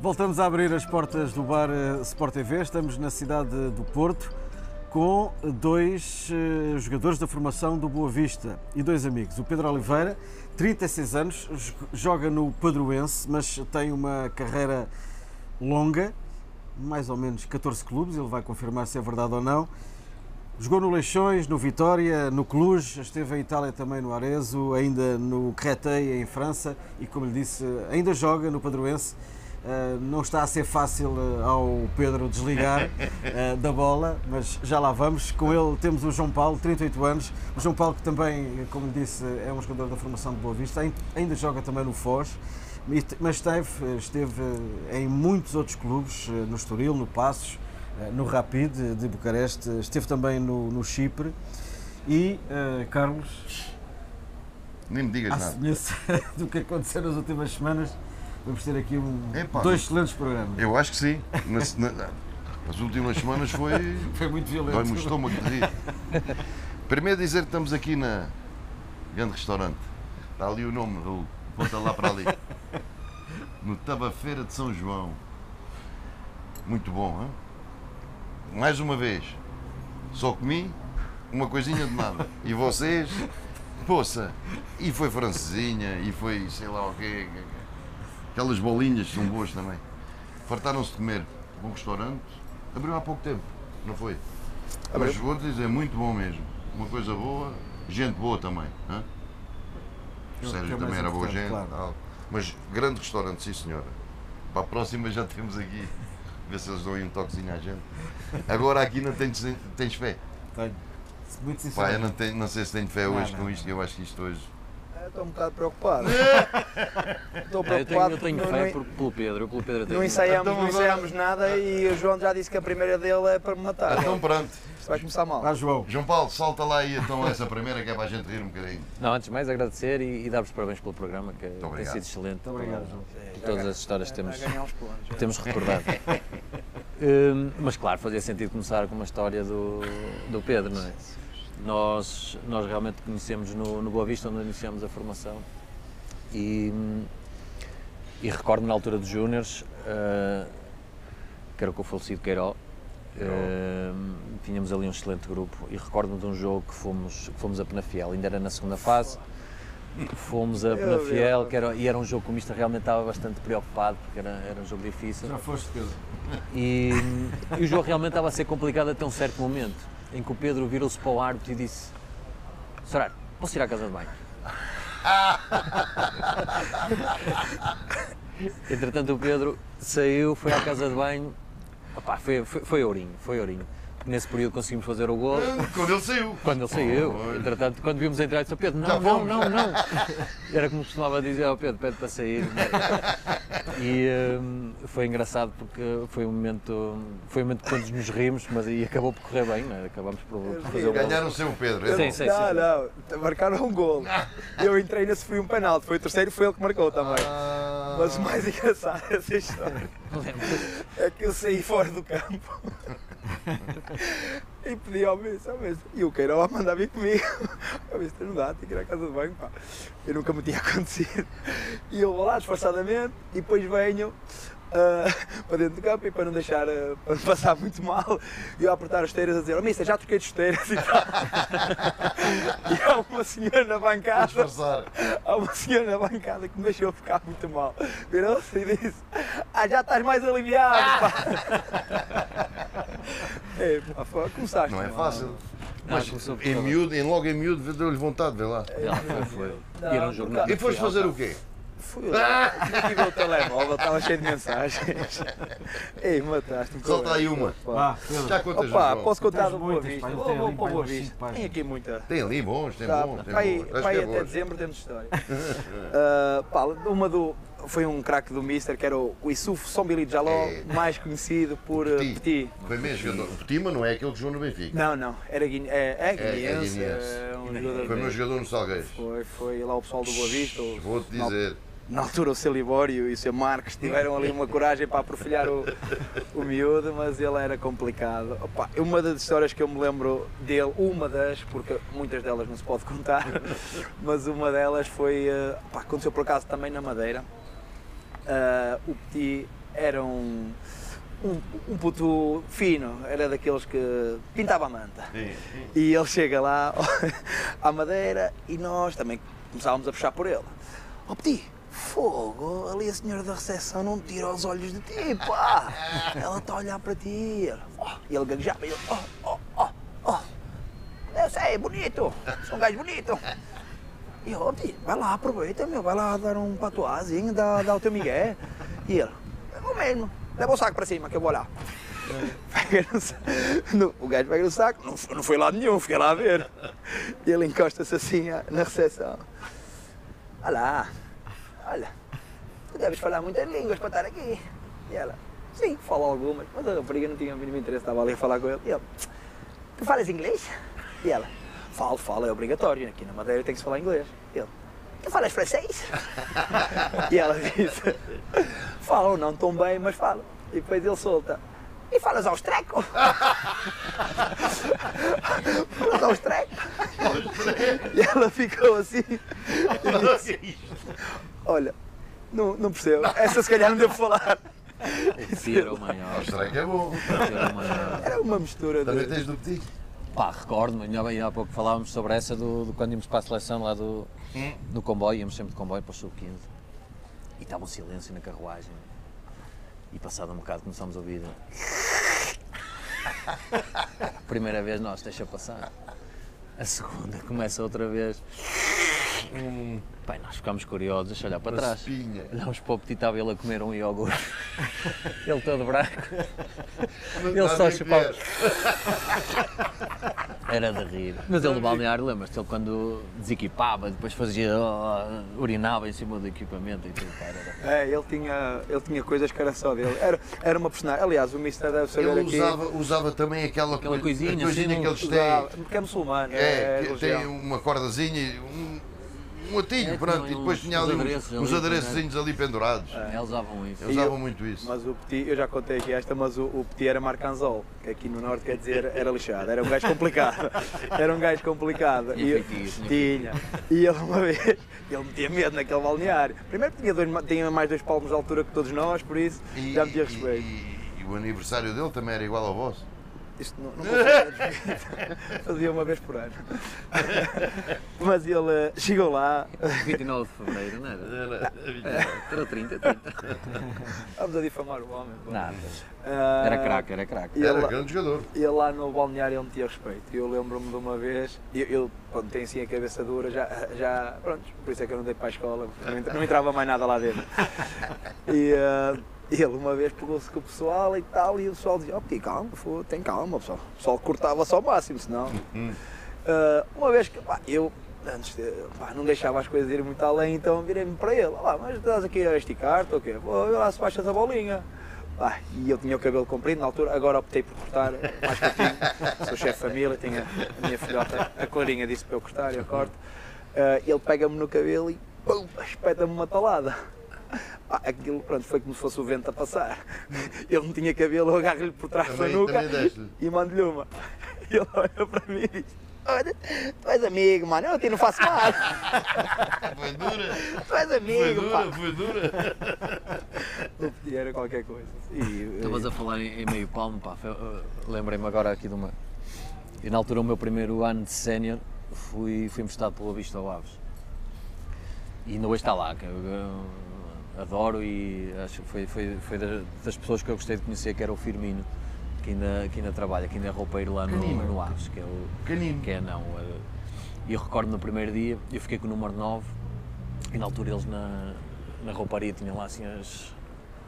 Voltamos a abrir as portas do bar eh, Sport TV. Estamos na cidade do Porto com dois eh, jogadores da formação do Boa Vista e dois amigos. O Pedro Oliveira, 36 anos, joga no Padroense, mas tem uma carreira longa, mais ou menos 14 clubes, ele vai confirmar se é verdade ou não. Jogou no Leixões, no Vitória, no Cluj, esteve em Itália também no Arezzo, ainda no Créteil em França e, como lhe disse, ainda joga no Padroense. Uh, não está a ser fácil uh, ao Pedro desligar uh, da bola, mas já lá vamos. Com ele temos o João Paulo, 38 anos. O João Paulo, que também, como disse, é um jogador da formação de Boa Vista, ainda joga também no Foz, mas esteve, esteve em muitos outros clubes, no Estoril, no Passos, no Rapid de Bucareste, esteve também no, no Chipre. E, Carlos. Nem me digas nada. do que aconteceu nas últimas semanas, vamos ter aqui um, Epá, dois excelentes programas. Eu acho que sim. Nas, nas últimas semanas foi. foi muito violento. Dói-me o estômago de rir. Primeiro dizer que estamos aqui na grande restaurante. Está ali o nome, Raul. Conta lá para ali. No Tabafeira de São João. Muito bom, hein? Mais uma vez, só comi uma coisinha de nada. E vocês, poça, e foi francesinha, e foi sei lá o quê. Aquelas bolinhas são boas também. Fartaram-se de comer. Bom restaurante. Abriu há pouco tempo, não foi? Abriu. Mas vou dizer, muito bom mesmo. Uma coisa boa, gente boa também. Hein? O Sérgio também era boa gente. Claro. Mas grande restaurante, sim senhora. Para a próxima já temos aqui. Ver se eles dão aí um toquezinho à gente. Agora aqui não tens, tens fé? Tenho. Muito sinceramente. Pá, eu não, tenho, não sei se tenho fé hoje não, com isto. Eu acho que isto hoje estou um bocado preocupado. estou preocupado. Eu tenho, eu tenho fé por, pelo Pedro. Pelo Pedro não ensaiamos, então, não ensaiamos nada e o João já disse que a primeira dele é para me matar. Então pronto. Isto vai começar mal. Ah, João. João Paulo, salta lá aí então essa primeira que é para a gente rir um bocadinho. Não, antes de mais agradecer e, e dar-vos parabéns pelo programa que tem sido excelente. Muito obrigado, João. Todas as histórias que temos, temos recordado. um, mas claro, fazia sentido começar com uma história do, do Pedro, não é? Nós, nós realmente conhecemos no, no Boa Vista, onde iniciamos a formação, e, e recordo-me na altura dos Júniors, uh, que era com o falecido Queiró, uh, tínhamos ali um excelente grupo. E recordo-me de um jogo que fomos, que fomos a Penafiel, ainda era na segunda fase, fomos a Penafiel, que era, e era um jogo que o Mister realmente estava bastante preocupado, porque era, era um jogo difícil. Já foste, Pedro. E, e o jogo realmente estava a ser complicado até um certo momento, em que o Pedro virou-se para o árbitro e disse Sorar, posso ir à casa de banho? Entretanto, o Pedro saiu, foi à casa de banho. Opa, foi, foi, foi ourinho, foi ourinho. Nesse período conseguimos fazer o gol. Quando ele saiu. Quando ele saiu. Oh, Entretanto, quando vimos entrar, disse ao Pedro: não, não, não, não. Era como costumava dizer ao Pedro: pede para sair. E um, foi engraçado porque foi um momento, foi um momento que todos nos rimos, mas e acabou por correr bem, né? acabamos por, por fazer o gol. Ganharam o seu Pedro, é sim, sim, Não, não, marcaram um gol. Eu entrei e foi um penalti, foi o terceiro foi ele que marcou também. Ah. Mas o mais engraçado dessa história é que eu saí fora do campo e pedi ao mestre, ao mestre. E o Queiroz mandar vir comigo. O mestre não dá, tem que ir à casa de banho, pá. Eu nunca me tinha acontecido. E eu vou lá disfarçadamente e depois venho uh, para dentro do campo e para não deixar, uh, para passar muito mal, e eu a apertar as esteiras a dizer, oh mister, já troquei de esteiras e tal. e há uma senhora na bancada, há uma senhora na bancada que me deixou ficar muito mal. Virou-se e disse, ah, já estás mais aliviado, pá. é, pá, começaste. Não é fácil. Mas em miúdo, em logo em miúdo, deu-lhe vontade, vê lá. É, foi, foi. Não, e era um jornal. E foste fazer o quê? Fui lá, tive o telemóvel, estava cheio de mensagens. Ei, mataste-me. Solta aí uma. Vá, Já contas Opa, posso contar do Boa Vista? Vou, vou para o Boa Vista. Tem aqui muita. Tem ali bons, tem tá, bons. Para aí, aí até dezembro temos história. uh, pá, uma do, foi um craque do Mister, que era o, Issouf Sombili Jaló, é. mais conhecido por Petit. Petit. Foi mesmo jogador. O Petit, mas não é aquele que jogou no Benfica. Não, não. Era guine, é, é, guineense. É, é, um foi meu jogador no Salgueiros. Foi, foi lá o pessoal do Boa Vista. Vou-te dizer na altura o seu Libório e o seu Marcos tiveram ali uma coragem para aprofilhar o, o miúdo, mas ele era complicado. Opa, uma das histórias que eu me lembro dele, uma das, porque muitas delas não se pode contar, mas uma delas foi, uh, opa, aconteceu por acaso também na Madeira. Uh, o Petit era um, um, um puto fino, era daqueles que pintava a manta. E ele chega lá à madeira e nós também começávamos a puxar por ele. Ó oh, Petit, fogo, ali a senhora da recepção não tira os olhos de ti, pá! Ela está a olhar para ti. E ele gaguejava ele, oh, oh, oh, oh. Eu sei, bonito, sou um gajo bonito. E eu, vai lá, aproveita, meu, vai lá dar um patuazinho, dá, dá o teu migué. E ele, eu vou mesmo, leva o saco para cima que eu vou lá. O gajo pega no saco, não, não foi lá nenhum, fiquei lá a ver. E ele encosta-se assim na recepção. Olha lá, olha, tu deves falar muitas línguas para estar aqui. E ela, sim, fala algumas, mas a rapariga não tinha o mínimo interesse, estava ali a falar com ele. E ele, tu falas inglês? E ela, falo, falo, é obrigatório, aqui na Madeira tem que se falar inglês. E ele, tu falas francês? e ela disse, falo, não tão bem, mas falo. E depois ele solta, e falas austreco? falas austreco? e ela ficou assim. E disse, Olha, não, não percebo. Essa se calhar não devo falar. O era o maior. Austreco é bom. Era o maior. Era uma mistura Também de. tens do petit? Pá, recordo-me, ainda bem, há pouco falávamos sobre essa do, do quando íamos para a seleção lá do, do comboio, íamos sempre de comboio para o sub-15 e estava um silêncio na carruagem e passado um bocado começámos a ouvir primeira vez nós, deixa passar a segunda começa outra vez Pai, nós ficámos curiosos, olhar para Uma trás espinha. olhámos para o petit, a comer um iogurte ele todo branco ele só chupava. Era de rir. Mas ele no balneário, lembras-te? Ele quando desequipava, depois fazia. oh, urinava em cima do equipamento e tudo. Era... É, ele tinha, ele tinha coisas que era só dele. Era, era uma personagem. Aliás, o Mister deve saber Ele aqui. usava, usava também aquela, Aquela coi- coisinha, coisinha assim, que eles Usava- têm. porque é muçulmano. É, religião. tem uma cordazinha, e um, um atilho, É, pronto, e depois tinha ali uns, adereços uns ali, adereços ali pendurados. Eles usavam isso. Eles E usavam muito isso. Mas o Petit, eu já contei aqui esta, mas o, o Petit era marcanzol, que aqui no Norte quer dizer era lixado, era um gajo complicado. Era um gajo complicado. Tinha E feitiço, tinha. E ele uma vez, ele metia medo naquele balneário. Primeiro tinha, dois, tinha mais dois palmos de altura que todos nós, por isso E, já me tinha e- respeito. e- e o aniversário dele também era igual ao vosso. Isto não, não consigo. Fazia uma vez por ano. Mas ele eh, chegou lá, 29 de Fevereiro, não era? Era 30, 30. vamos a difamar o homem. pô. Nada. Ah, Era craque, era craque. Era ele, grande jogador. ele lá no balneário ele me tinha respeito. Eu lembro-me de uma vez, eu, eu quando tenho assim a cabeça dura, já, já, pronto, por isso é que eu não dei para a escola, porque não, entra- não entrava mais nada lá dentro. E ah, ele uma vez pegou-se com o pessoal e tal, e o pessoal dizia, ó, oh, calma, tem calma, pessoal. O pessoal cortava-se ao máximo, senão. Ah, uma vez que, pá, eu antes de- pá, não deixava as coisas irem muito além, então virei-me para ele, lá, mas estás aqui a esticar-te ou quê? Lá se baixas a bolinha. Ah, e eu tinha o cabelo comprido na altura, agora optei por cortar mais curtinho. Sou chefe de família, tenho a, minha filhota, a Clarinha disse para eu cortar eu corto. Ah, ele pega-me no cabelo e pum, espeta-me uma talada. Aquilo pronto, foi como se fosse o vento a passar. Ele não tinha cabelo, eu agarro-lhe por trás da Também- nuca também deste-lhe. e mando-lhe uma. E ele olha para mim e diz: Olha, tu és amigo, mano, eu a ti não faço mal. Foi dura, Tu és foi amigo, pá. dura, foi dura. O Petit era qualquer coisa. E, Estavas a falar em, em meio palmo, pá. foi- uh, Lembrei-me agora aqui de uma. E na altura, o meu primeiro ano de sénior, fui, fui emprestado pelo Vista ao Aves. E ainda hoje está lá, que eu, adoro e acho que foi, foi, foi da- das pessoas que eu gostei de conhecer, que era o Firmino, que ainda, que ainda trabalha, que ainda é roupeiro lá no, Canino. no Aves, que é o. Canino. Que é não. E eu recordo no primeiro dia, eu fiquei com o número 9 e na altura eles na, na rouparia tinham lá assim as,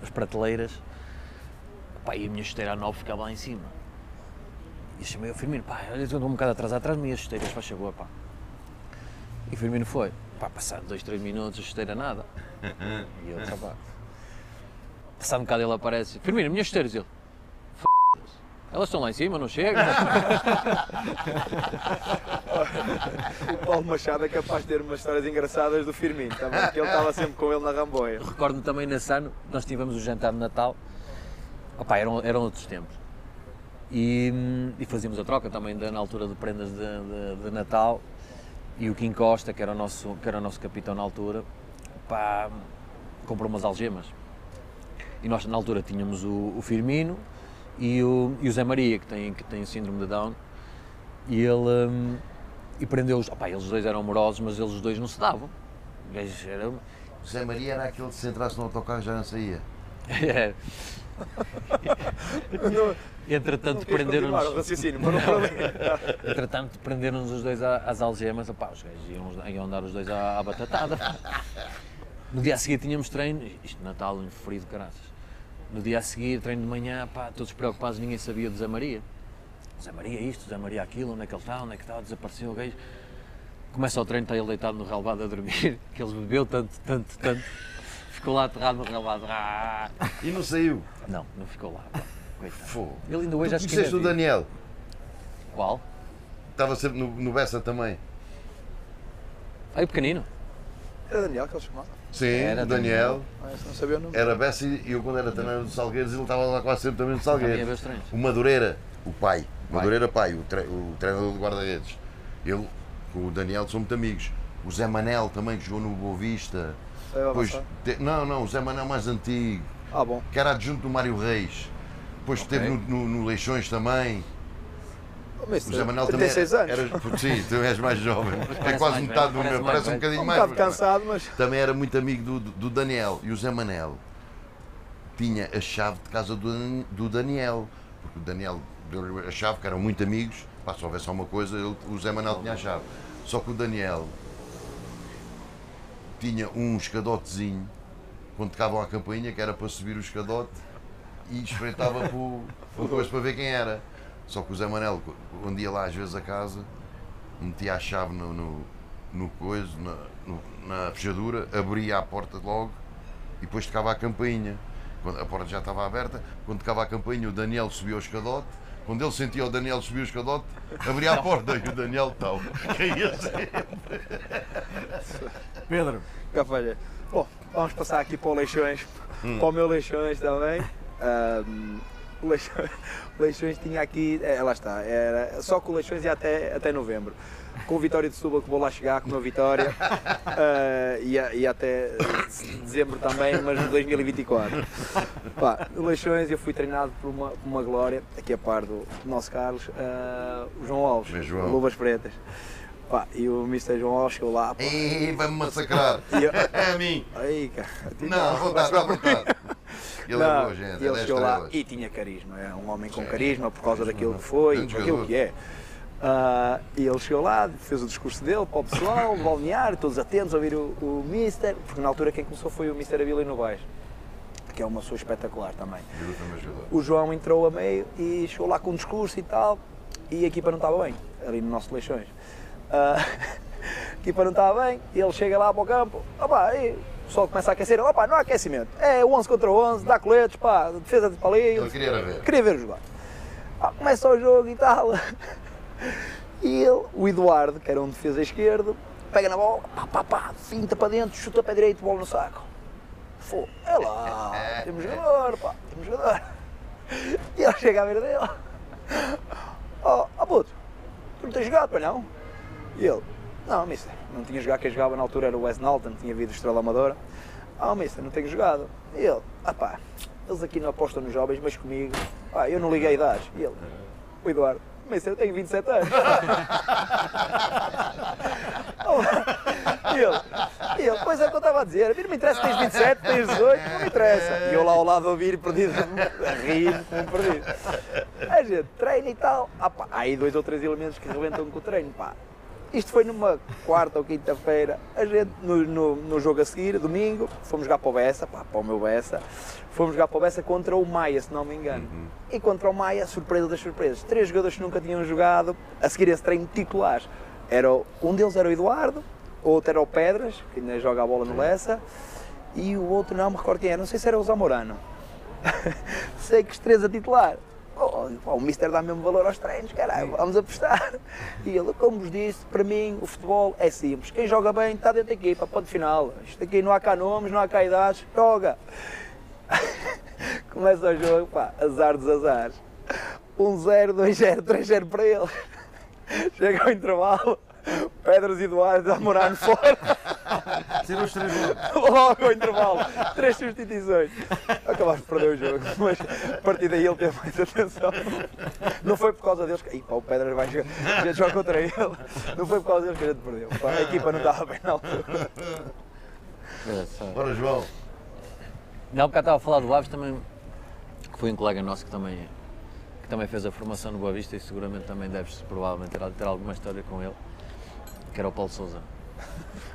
as prateleiras pá, e a minha chuteira a 9 ficava lá em cima. E chamei o Firmino, pá, olha, eu estou um bocado atrasado, traz-me as chuteiras, faz favor, pá. E o Firmino foi, pá, passado 2, 3 minutos, a chuteira nada. E eu, pá, passado um bocado ele aparece, Firmino, minhas chuteiras, ele, "F***se, elas estão lá em cima, não chegam. o Paulo Machado é capaz de ter umas histórias engraçadas do Firmino, tá bem? que ele estava sempre com ele na Ramboia. Recordo-me também nesse ano, nós tivemos o jantar de Natal, opá, eram, eram outros tempos. E, e fazíamos a troca também na altura de prendas de, de- de Natal. E o Kim Costa, que era o nosso, que era o nosso capitão na altura, pá, comprou umas algemas. E nós, na altura, tínhamos o, o Firmino e o, e o Zé Maria, que tem, que tem síndrome de Down, e ele. Um, e prendeu-os. Eles dois eram amorosos, mas eles dois não se davam. Era. O Zé Maria era aquele que se entrasse no autocarro já não saía. É. Entretanto, prenderam-nos. Entretanto, prenderam-nos os dois às algemas. Opá, os gajos iam, iam andar os dois à, à batatada. No dia a seguir tínhamos treino, isto Natal, um frio de caraças. No dia a seguir, treino de manhã, pá, todos preocupados, ninguém sabia do Zé Maria. Zé Maria isto, Zé Maria aquilo, onde é que ele está, onde é que está, desapareceu o gajo. Começa o treino, está ele deitado no relvado a dormir, que ele bebeu tanto, tanto, tanto ficou lá aterrado no relvado. Ah. E não saiu? Não, não ficou lá. Coitado. Ele ainda hoje tu acho que. Conheceste o Daniel? Qual? Estava sempre no, no Bessa também. Aí pequenino. Era Daniel que ele chamava? Sim, era o Daniel. Ah, não sabia o nome. Era Bessa e eu quando era treinador do Salgueiros ele estava lá quase sempre também no Salgueiros. O Madureira, o pai. pai. Madureira pai, o, tre o treinador do guarda-redes. Ele, com o Daniel são muito amigos. O Zé Manel também que jogou no Boa Vista. Pois, te, não, não, o Zé Manuel mais antigo. Ah, bom. Que era adjunto do Mário Reis. Depois okay. esteve no, no, no, Leixões também. O Zé Manuel também era, era, Sim, tu és mais jovem. é quase metade do meu. Parece um bocadinho um mais. Um bocado cansado, mas. Também era muito amigo do, do Daniel. E o Zé Manel tinha a chave de casa do, do Daniel. Porque o Daniel deu a chave, que eram muito amigos. Pá, se houvesse alguma coisa, ele, o Zé Manel tinha a chave. Só que o Daniel tinha um escadotezinho quando tocavam a campainha que era para subir o escadote e espreitava por, coisa para ver quem era. Só que o Zé Manel, quando ia lá às vezes a casa, metia a chave no, no, no coisa, na, no, na fechadura, abria a porta logo e depois tocava a campainha. Quando a porta já estava aberta, quando tocava a campainha, o Daniel subia o escadote. Quando ele sentia o Daniel subir o escadote, abria a porta e o Daniel tal. Caía sempre. Pedro. Cafalha. Bom, vamos passar aqui para o Leixões, hum. para o meu Leixões também. Um, o Leixões, o Leixões tinha aqui, é, lá está, era, só que o Leixões ia até, até novembro. Com o Vitória de Setúbal que vou lá chegar com o meu Vitória uh, ia, ia até dezembro também, mas de 2024. Pá, o Leixões eu fui treinado por uma, por uma glória, aqui a par do, do nosso Carlos, uh, o João Alves, João. Luvas Pretas. Pá, e o Mr. João chegou lá. Ei, vai-me massacrar. Eu, é a mim. Aí, cara. Não, vou dar, à vontade. Ele é boa gente. Ele chegou lá e tinha carisma. É um homem com carisma por causa daquilo que foi, por aquilo que é. Uh, e ele chegou lá, fez o discurso dele para o pessoal, o balneário, todos atentos a ouvir o, o Mister, porque na altura quem começou foi o Mister Avila Novaes, que é uma pessoa espetacular também. O João entrou a meio e chegou lá com um discurso e tal, e a equipa não estava bem, ali no nosso Leixões. Uh, a equipa não estava bem, e ele chega lá para o campo, opa, e o pessoal começa a aquecer, opa, não há aquecimento, é 11 contra 11, dá coletes, pá, defesa de palinhos. Ele queria ver. Queria ver jogar. Ah, começa o jogo e tal. E ele, o Eduardo, que era um defesa esquerdo, pega na bola, pá, pá, pá, finta para dentro, chuta para direito, bola no saco. Fô, é lá, temos jogador, pá, temos jogador. E ele chega a ver dele. Oh, oh puto, tu não tens jogado, para não? E ele, não, mister, não tinha jogado, quem jogava na altura era o Wes Nalton, tinha vindo Estrela Amadora. Ah, oh, mister, não tenho jogado. E ele, ah pá, eles aqui não apostam nos jovens, mas comigo, ah, eu não liguei a idades. E ele, o Eduardo, mister, eu tenho 27 anos. e ele, e ele, pois é o que eu estava a dizer, a mim não me interessa, tens 27, tens 18, não me interessa. E eu lá ao lado a ouvir, perdido, a rir, perdido. A gente treina e tal, ah, pá, há aí dois ou três elementos que rebentam com o treino, pá. Isto foi numa quarta ou quinta-feira, a gente no, no, no, jogo a seguir, domingo, fomos jogar para o Bessa, pá, para o meu Bessa, fomos jogar para o Bessa contra o Maia, se não me engano. Uhum. E contra o Maia, surpresa das surpresas, três jogadores que nunca tinham jogado, a seguir esse treino titulares. Era, um deles era o Eduardo, outro era o Pedras, que ainda joga a bola no Lessa, e o outro não me recordo quem era, não sei se era o Zamorano. sei que os três a titular oh, o Mister dá mesmo valor aos treinos, caralho, vamos apostar. E ele, como vos disse, para mim o futebol é simples. Quem joga bem está dentro da equipa, ponto final. Isto aqui não há cá nomes, não há cá idades, joga. Começa o jogo, pá, azar dos azares. 1-0, 2-0, 3-0 para ele. Chega ao intervalo, Pedras Eduardo a morar fora. Ser os três logo. Logo ao intervalo, três substituições. Acabaste de perder o jogo, mas a partir daí ele teve mais atenção. Não foi por causa deles que. Ih, pá, o Pedras vai jogar, a gente joga contra ele. Não foi por causa deles que a gente perdeu. Pá, a equipa não estava bem na altura. Bora, João. Não, porque eu estava a falar do Aves também, que foi um colega nosso que também, que também fez a formação no Boa Vista e seguramente também deves provavelmente ter, ter alguma história com ele, que era o Paulo Souza.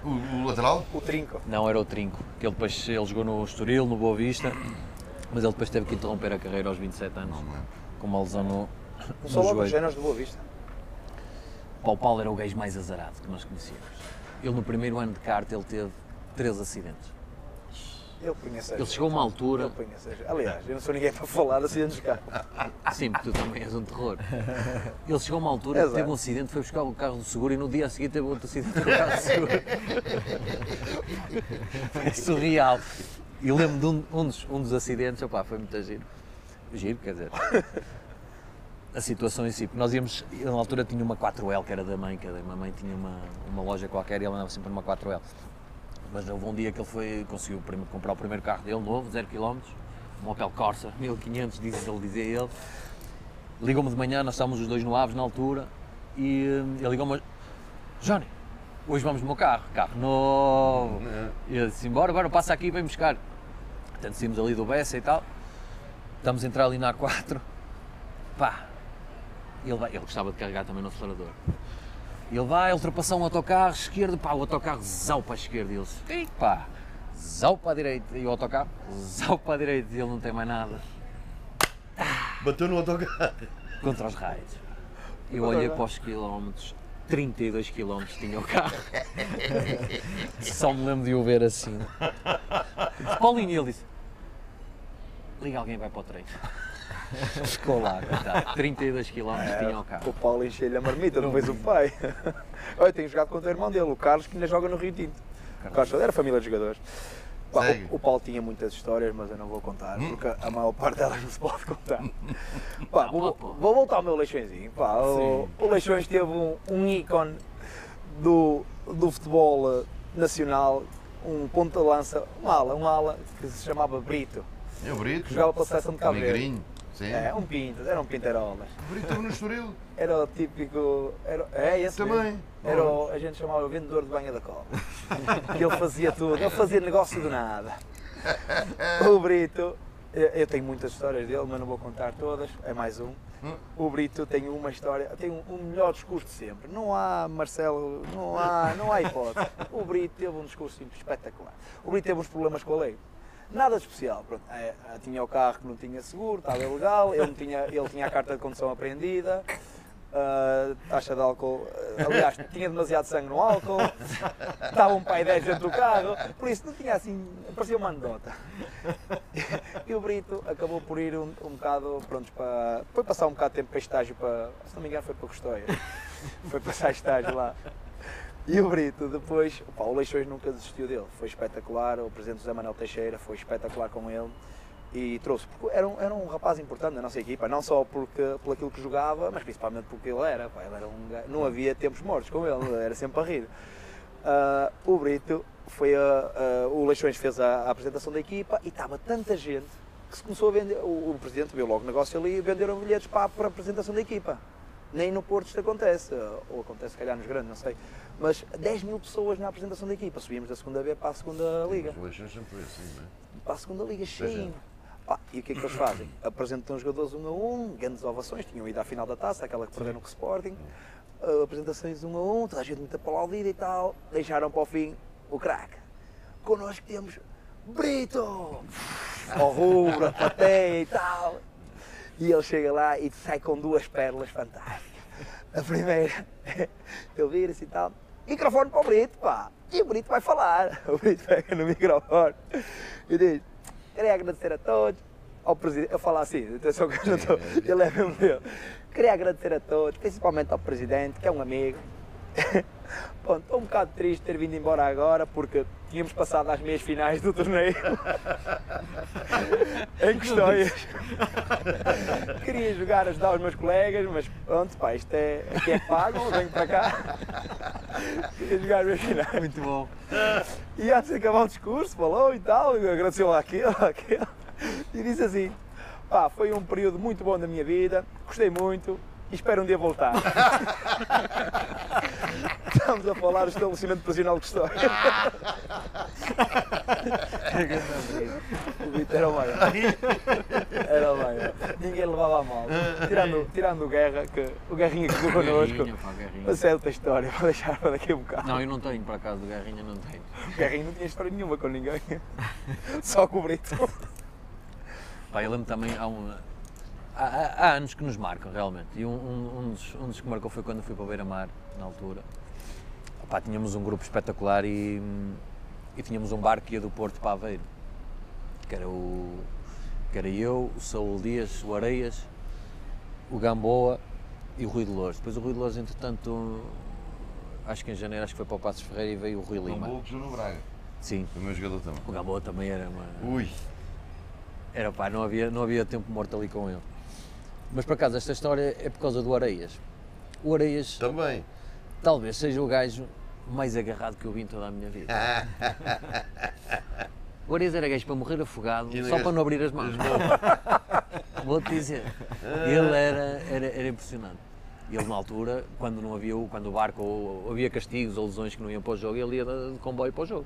O, o lateral? O trinco. Não, era o Trinco, que ele depois ele jogou no Estoril, no Boa Vista, mas ele depois teve que interromper a carreira aos 27 anos, Não me lembro. com uma lesão no, Não no sou logo géneros do Boa Vista. Pá, O Paulo era o gajo mais azarado que nós conhecíamos. Ele no primeiro ano de kart ele teve três acidentes. Ele punha seja. Ele chegou a uma altura, Ele punha seja. Aliás, eu não sou ninguém para falar de acidentes de carro. sim, porque tu também és um terror. Ele chegou a uma altura, Exato. teve um acidente, foi buscar o carro do seguro e no dia a seguir teve outro acidente com o carro do seguro. Foi surreal. E lembro de um, um dos, um dos acidentes, opá, foi muito giro. Giro, quer dizer. A situação em si, porque nós íamos, na altura tinha uma 4L que era da mãe, que a minha mãe tinha uma, uma loja qualquer e ele andava sempre numa 4L. Mas houve um dia que ele foi, conseguiu primeiro comprar o primeiro carro dele, novo, 0 km, um Opel Corsa, 1500, diz ele, dizia ele. Ligou-me de manhã, nós estávamos os dois no Aves na altura, e hum, ele ligou-me, Johnny, hoje vamos no meu carro, carro novo. E eu disse, bora, bora, passa aqui e vem buscar. Portanto, saímos ali do Bessa e tal, estamos a entrar ali na A4, pá, ele, vai, ele gostava de carregar também no acelerador. Ele vai, ultrapassar um autocarro, esquerdo, pá, o autocarro zau para a esquerda. E ele disse, "Ei, pá, zau para a direita. E o autocarro, zau para a direita. E ele não tem mais nada. Bateu no autocarro. Contra os raios. Eu olhei para os quilómetros, 32 quilómetros tinha o carro. Só me lembro de o ver assim. Paulinho, ele disse, liga alguém vai para o treino. Ficou lá, coitado. 32 quilómetros tinha o carro. O Paulo encheu-lhe a marmita, depois o pai. Olha, tenho jogado contra o irmão dele, o Carlos, que ainda joga no Rio Tinto. O Carlos era família de jogadores. Segue. o, o Paulo tinha muitas histórias, mas eu não vou contar, porque a maior parte delas não se pode contar. Pá, vou, vou voltar ao meu Leixõezinho. Pá, o, o Leixões teve um, um ícone do, do futebol eh, nacional, um ponta de lança, um ala, um ala que se chamava Brito, É o Brito. que jogava pela seleção de Cabo Verde. Sim. É, um pinto, era um pintarolas. O Brito no Estoril. Era o típico. Era, é esse Também. mesmo. Era o, a gente chamava o vendedor de banha da cola. que ele fazia tudo, ele fazia negócio do nada. O Brito, eu, eu tenho muitas histórias dele, mas não vou contar todas, é mais um. O Brito tem uma história, tem um, um melhor discurso de sempre. Não há, Marcelo, não há, não há hipótese. O Brito teve um discurso espetacular. O Brito teve uns problemas com a lei. Nada especial. Pronto, é, tinha o carro que não tinha seguro, estava ilegal, ele, tinha, ele tinha a carta de condução apreendida, ah, taxa de álcool, ah, aliás, tinha demasiado sangue no álcool, estava um pai 10 dentro do carro, por isso não tinha assim, parecia uma anedota. E o Brito acabou por ir um, um bocado, pronto, para, foi passar um bocado de tempo para estágio, para, se não me engano foi para Custóia, foi passar estágio lá. E o Brito, depois, opa, o Leixões nunca desistiu dele, foi espetacular, o presidente José Manuel Teixeira foi espetacular com ele e trouxe, porque era um, era um rapaz importante na nossa equipa, não só porque, por aquilo que jogava, mas principalmente porque ele era, pá, ele era um não havia tempos mortos com ele, era sempre a rir. Ah, o Brito foi a, a- o Leixões fez a, a apresentação da equipa e estava tanta gente que se começou a vender, o, o presidente viu logo o negócio ali e venderam bilhetes para, para a apresentação da equipa. Nem no Porto isto acontece, ou acontece se calhar nos grandes, não sei. Mas 10 mil pessoas na apresentação da equipa. Subimos da segunda B para a segunda Liga. Sempre assim, não é? Para a segunda Liga, cheio. Pá, e o que é que eles fazem? Apresentam os jogadores um a um, grandes ovações, tinham ido à final da taça, aquela que perderam com o Sporting. Ah, apresentações um a um, toda a gente muito aplaudida e tal. Deixaram para o fim o craque. Connosco temos Brito! Ao rubro, a plateia e tal. E ele chega lá e sai com duas pérolas fantásticas. A primeira, ele vira-se e tal. Microfone para o Brito, pá. E o Brito vai falar. O Brito pega no microfone e diz: Queria agradecer a todos. Ao presidente, eu falo assim, atenção que eu não estou. Ele é mesmo meu. Queria agradecer a todos, principalmente ao presidente, que é um amigo. Pronto, estou um bocado triste ter vindo embora agora porque tínhamos passado às meias finais do torneio em questões. Queria jogar, ajudar os meus colegas, mas pronto, pá, isto é, aqui é pago, venho para cá. Queria jogar as meias finais. Muito bom. E antes de acabar o discurso, falou e tal, agradeceu aquilo, aquilo, e disse assim: pá, foi um período muito bom da minha vida, gostei muito e espero um dia voltar. Estamos a falar do estabelecimento profissional de Custódio. o Vitor era o maior. Era o maior. Ninguém levava a mal. Tirando, tirando o Guerra, que o Guerrinha que ficou connosco. Mas é outra história, vou deixar para daqui a um bocado. Não, eu não tenho, por acaso, do Guerrinha não tenho. O Guerrinha não tinha história nenhuma com ninguém. Só com o Brito. Pá, eu lembro também, há, um, há, há- há anos que nos marcam, realmente. E um, um, um dos, um dos que marcou foi quando fui para o Beira-Mar, na altura. Tínhamos um grupo espetacular e, e tínhamos um barco que ia do Porto para Aveiro. Que era, o, que era eu, o Saúl Dias, o Areias, o Gamboa e o Rui de Lourdes. Depois o Rui de Lourdes, entretanto, acho que em janeiro acho que foi para o Passos Ferreira e veio o Rui Lima. que jogou no Braga. Sim, o meu jogador também. o Gamboa também era uma, Ui. era pá, não havia, não havia tempo morto ali com ele. Mas por acaso esta história é por causa do Areias. O Areias Também. Talvez seja o gajo mais agarrado que eu vi em toda a minha vida. O Areias era gajo para morrer afogado, E só para não abrir as mãos. Vou-te dizer. Ele era, era, era impressionante. Ele na altura, quando não havia o, quando o barco ou, ou havia castigos ou lesões que não iam para o jogo, ele ia de, comboio para o jogo.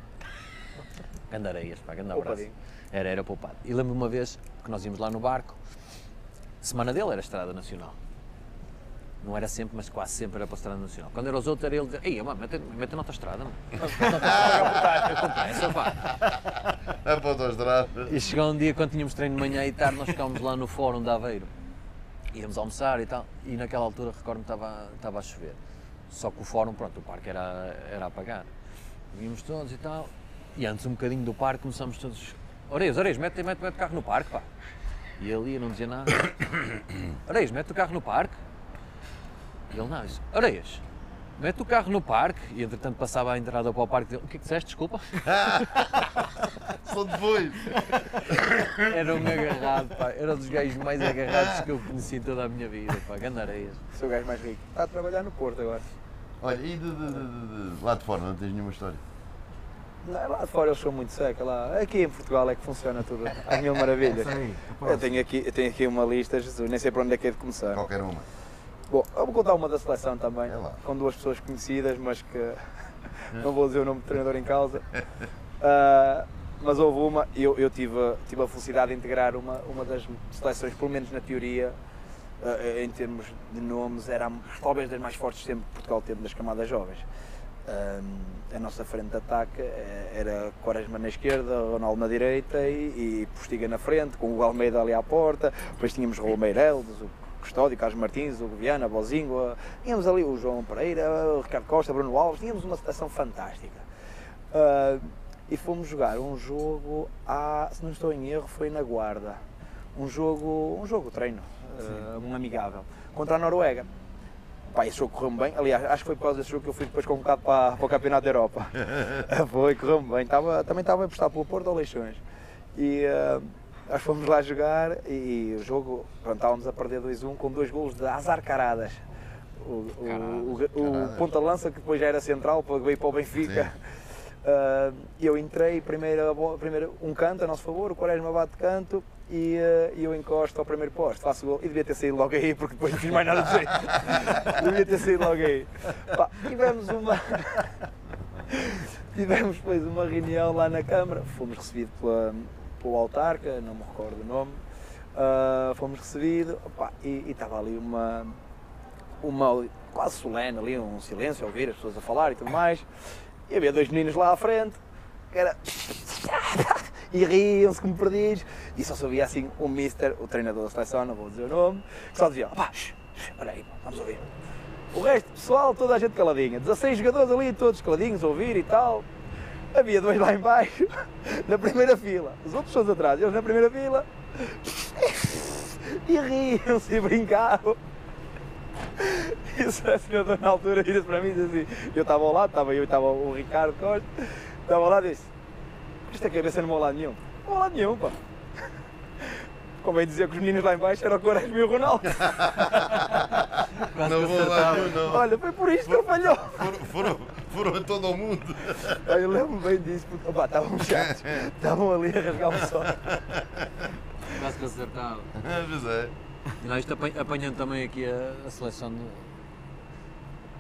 Ganda Areias, pá, ganda abraço. Era, era poupado. E lembro-me uma vez que nós íamos lá no barco, semana dele era Estrada Nacional. Não era sempre, mas quase sempre era para a Estrada Nacional. Quando era os outros, era ele dizer: Ei, mano, mete, mete na autostrada, mano. Essa, pá. A para a autostrada. E chegou um dia, quando tínhamos treino de manhã e tarde, nós ficámos lá no fórum de Aveiro. Íamos almoçar e tal, e naquela altura, recordo-me, estava, estava a chover. Só que o fórum, pronto, o parque era, era a apagar. Vimos todos e tal, e antes um bocadinho do parque começamos todos... Oreias, Oreias, mete, mete, mete o carro no parque, pá. E ele ia, não dizia nada. Oreias, mete o carro no parque. E ele, não, disse, Oreias, mete o carro no parque. E entretanto passava a entrada para o parque dele. O que é que disseste, desculpa? Só depois. Era um agarrado, pá. Era um dos gajos mais agarrados que eu conheci em toda a minha vida, pá. Gandareias. Sou o gajo mais rico. Está a trabalhar no Porto agora. Olha, e de, de- de- de- de lá de fora, não tens nenhuma história? Não, lá de fora eles são muito secos. Lá. Aqui em Portugal é que funciona tudo às mil maravilhas. Eu tenho, aqui, eu tenho aqui uma lista, Jesus, nem sei para onde é que é de começar. Qualquer uma. Bom, eu vou contar uma da seleção também, É com duas pessoas conhecidas, mas que não vou dizer o nome do treinador em causa. Ah, mas houve uma, eu, eu tive, tive a felicidade de integrar uma, uma das seleções, pelo menos na teoria, ah, em termos de nomes, era talvez das mais fortes sempre que Portugal teve das camadas jovens. Ah, a nossa frente de ataque eh, era Quaresma na esquerda, Ronaldo na direita e, e Postiga na frente, com o Almeida ali à porta. Depois tínhamos Raul Meireles, o Custódio, Carlos Martins, o Viana, Bozinho, tínhamos ali o João Pereira, o Ricardo Costa, Bruno Alves, tínhamos uma seleção fantástica. Ah, e fomos jogar um jogo, à, se não estou em erro, foi na Guarda. Um jogo, um jogo treino, ah, um amigável, contra a Noruega. Pá, esse jogo correu-me bem. Aliás, acho que foi por causa desse jogo que eu fui depois convocado para, para o Campeonato da Europa. foi, correu-me bem. Estava, também estava a prestar pelo Porto ou Leixões. E ah, nós fomos lá jogar e o jogo, pronto, estávamos a perder 2-1 com dois golos de azar caradas. O, o, o, o ponta-lança, que depois já era central, para- veio para o Benfica. Ah, eu entrei, primeiro, primeiro um canto a nosso favor, o Quaresma bate de canto e e eu encosto ao primeiro posto, faço gol e devia ter saído logo aí, porque depois não fiz mais nada de jeito. devia ter saído logo aí. Pá, tivemos uma. tivemos depois uma reunião lá na Câmara, fomos recebidos pela, pelo autarca, não me recordo o nome, ah, fomos recebidos e e estava ali uma, uma quase solene ali, um silêncio, a ouvir as pessoas a falar e tudo mais. E havia dois meninos lá à frente, que era. E riam-se como perdidos. E só sabia assim o mister, o treinador da seleção, não vou dizer o nome, que só dizia: pá, olha aí, vamos ouvir. O resto, pessoal, toda a gente caladinha. 16 jogadores ali, todos caladinhos, a ouvir e tal. Havia dois lá em baixo, na primeira fila. Os outros todos atrás, eles na primeira fila. E riam-se e brincavam. E o selecionador na altura vira para mim e diz assim, eu estava ao lado, estava eu e estava o Ricardo Costa, estava ao lado e disse, esta cabeça não vou ao lado nenhum. Não vou ao lado nenhum, pá. Convém dizer que os meninos lá embaixo eram o Quaresma e o Ronaldo. Não vou lá, nenhum, não. Olha, foi por isto que ele falhou. Foram, foram, foram a todo o mundo. Eu lembro bem disso, porque opá, estavam chatos, estavam ali a rasgar o sol. Quase que acertava. Pois é. E nós apanhando também aqui a, a seleção de.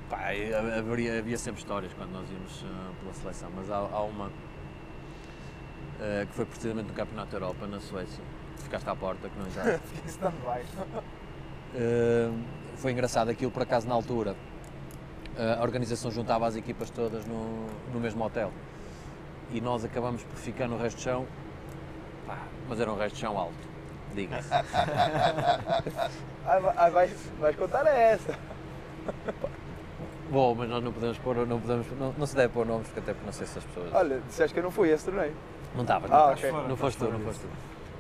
Pá, havia, havia sempre histórias quando nós íamos ah, pela seleção, mas há, há uma ah, que foi precisamente no Campeonato da Europa, na Suécia. Ficaste à porta, que não já. Fiquei stand-by. Uh, foi engraçado aquilo, por acaso, na altura. a organização juntava as equipas todas no, no mesmo hotel. E nós acabamos por ficar no resto de chão, pá, mas era um resto de chão alto, diga-se. Ai, vais, vais contar essa. Bom, mas nós não podemos pôr, não, podemos, não, não se deve pôr nomes, porque até porque não sei se as pessoas. Olha, disseste que eu não fui esse torneio. Não estavas, não Ah, estavas. ok. Não foste tu, não foste tu.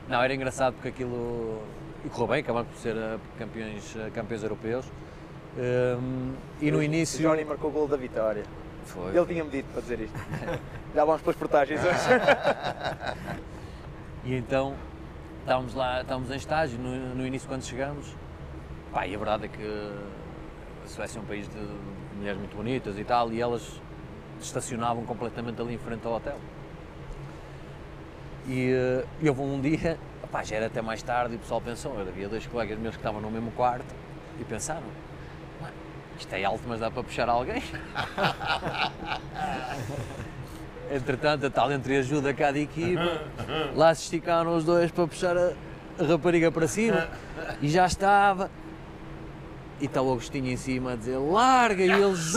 Não, era engraçado porque aquilo. E correu bem, acabamos por ser uh, campeões, uh, campeões europeus. Um, e no início. Johnny marcou o gol da vitória. Foi. Ele tinha-me dito para dizer isto. Já vamos pelas portagens hoje. E então estávamos lá, estávamos em estágio no, no início quando chegamos. Pá, e a verdade é que a Suécia é um país de, mulheres muito bonitas e tal, e elas estacionavam completamente ali em frente ao hotel. E, eh, e houve um dia, pá, já era até mais tarde, e o pessoal pensou, havia dois colegas meus que estavam no mesmo quarto e pensaram, "Mano, isto é alto, mas dá para puxar alguém. Entretanto, a tal entreajuda cá de equipa, lá se esticaram os dois para puxar a, a rapariga para cima e já estava. E está o Agostinho em cima a dizer larga e eles.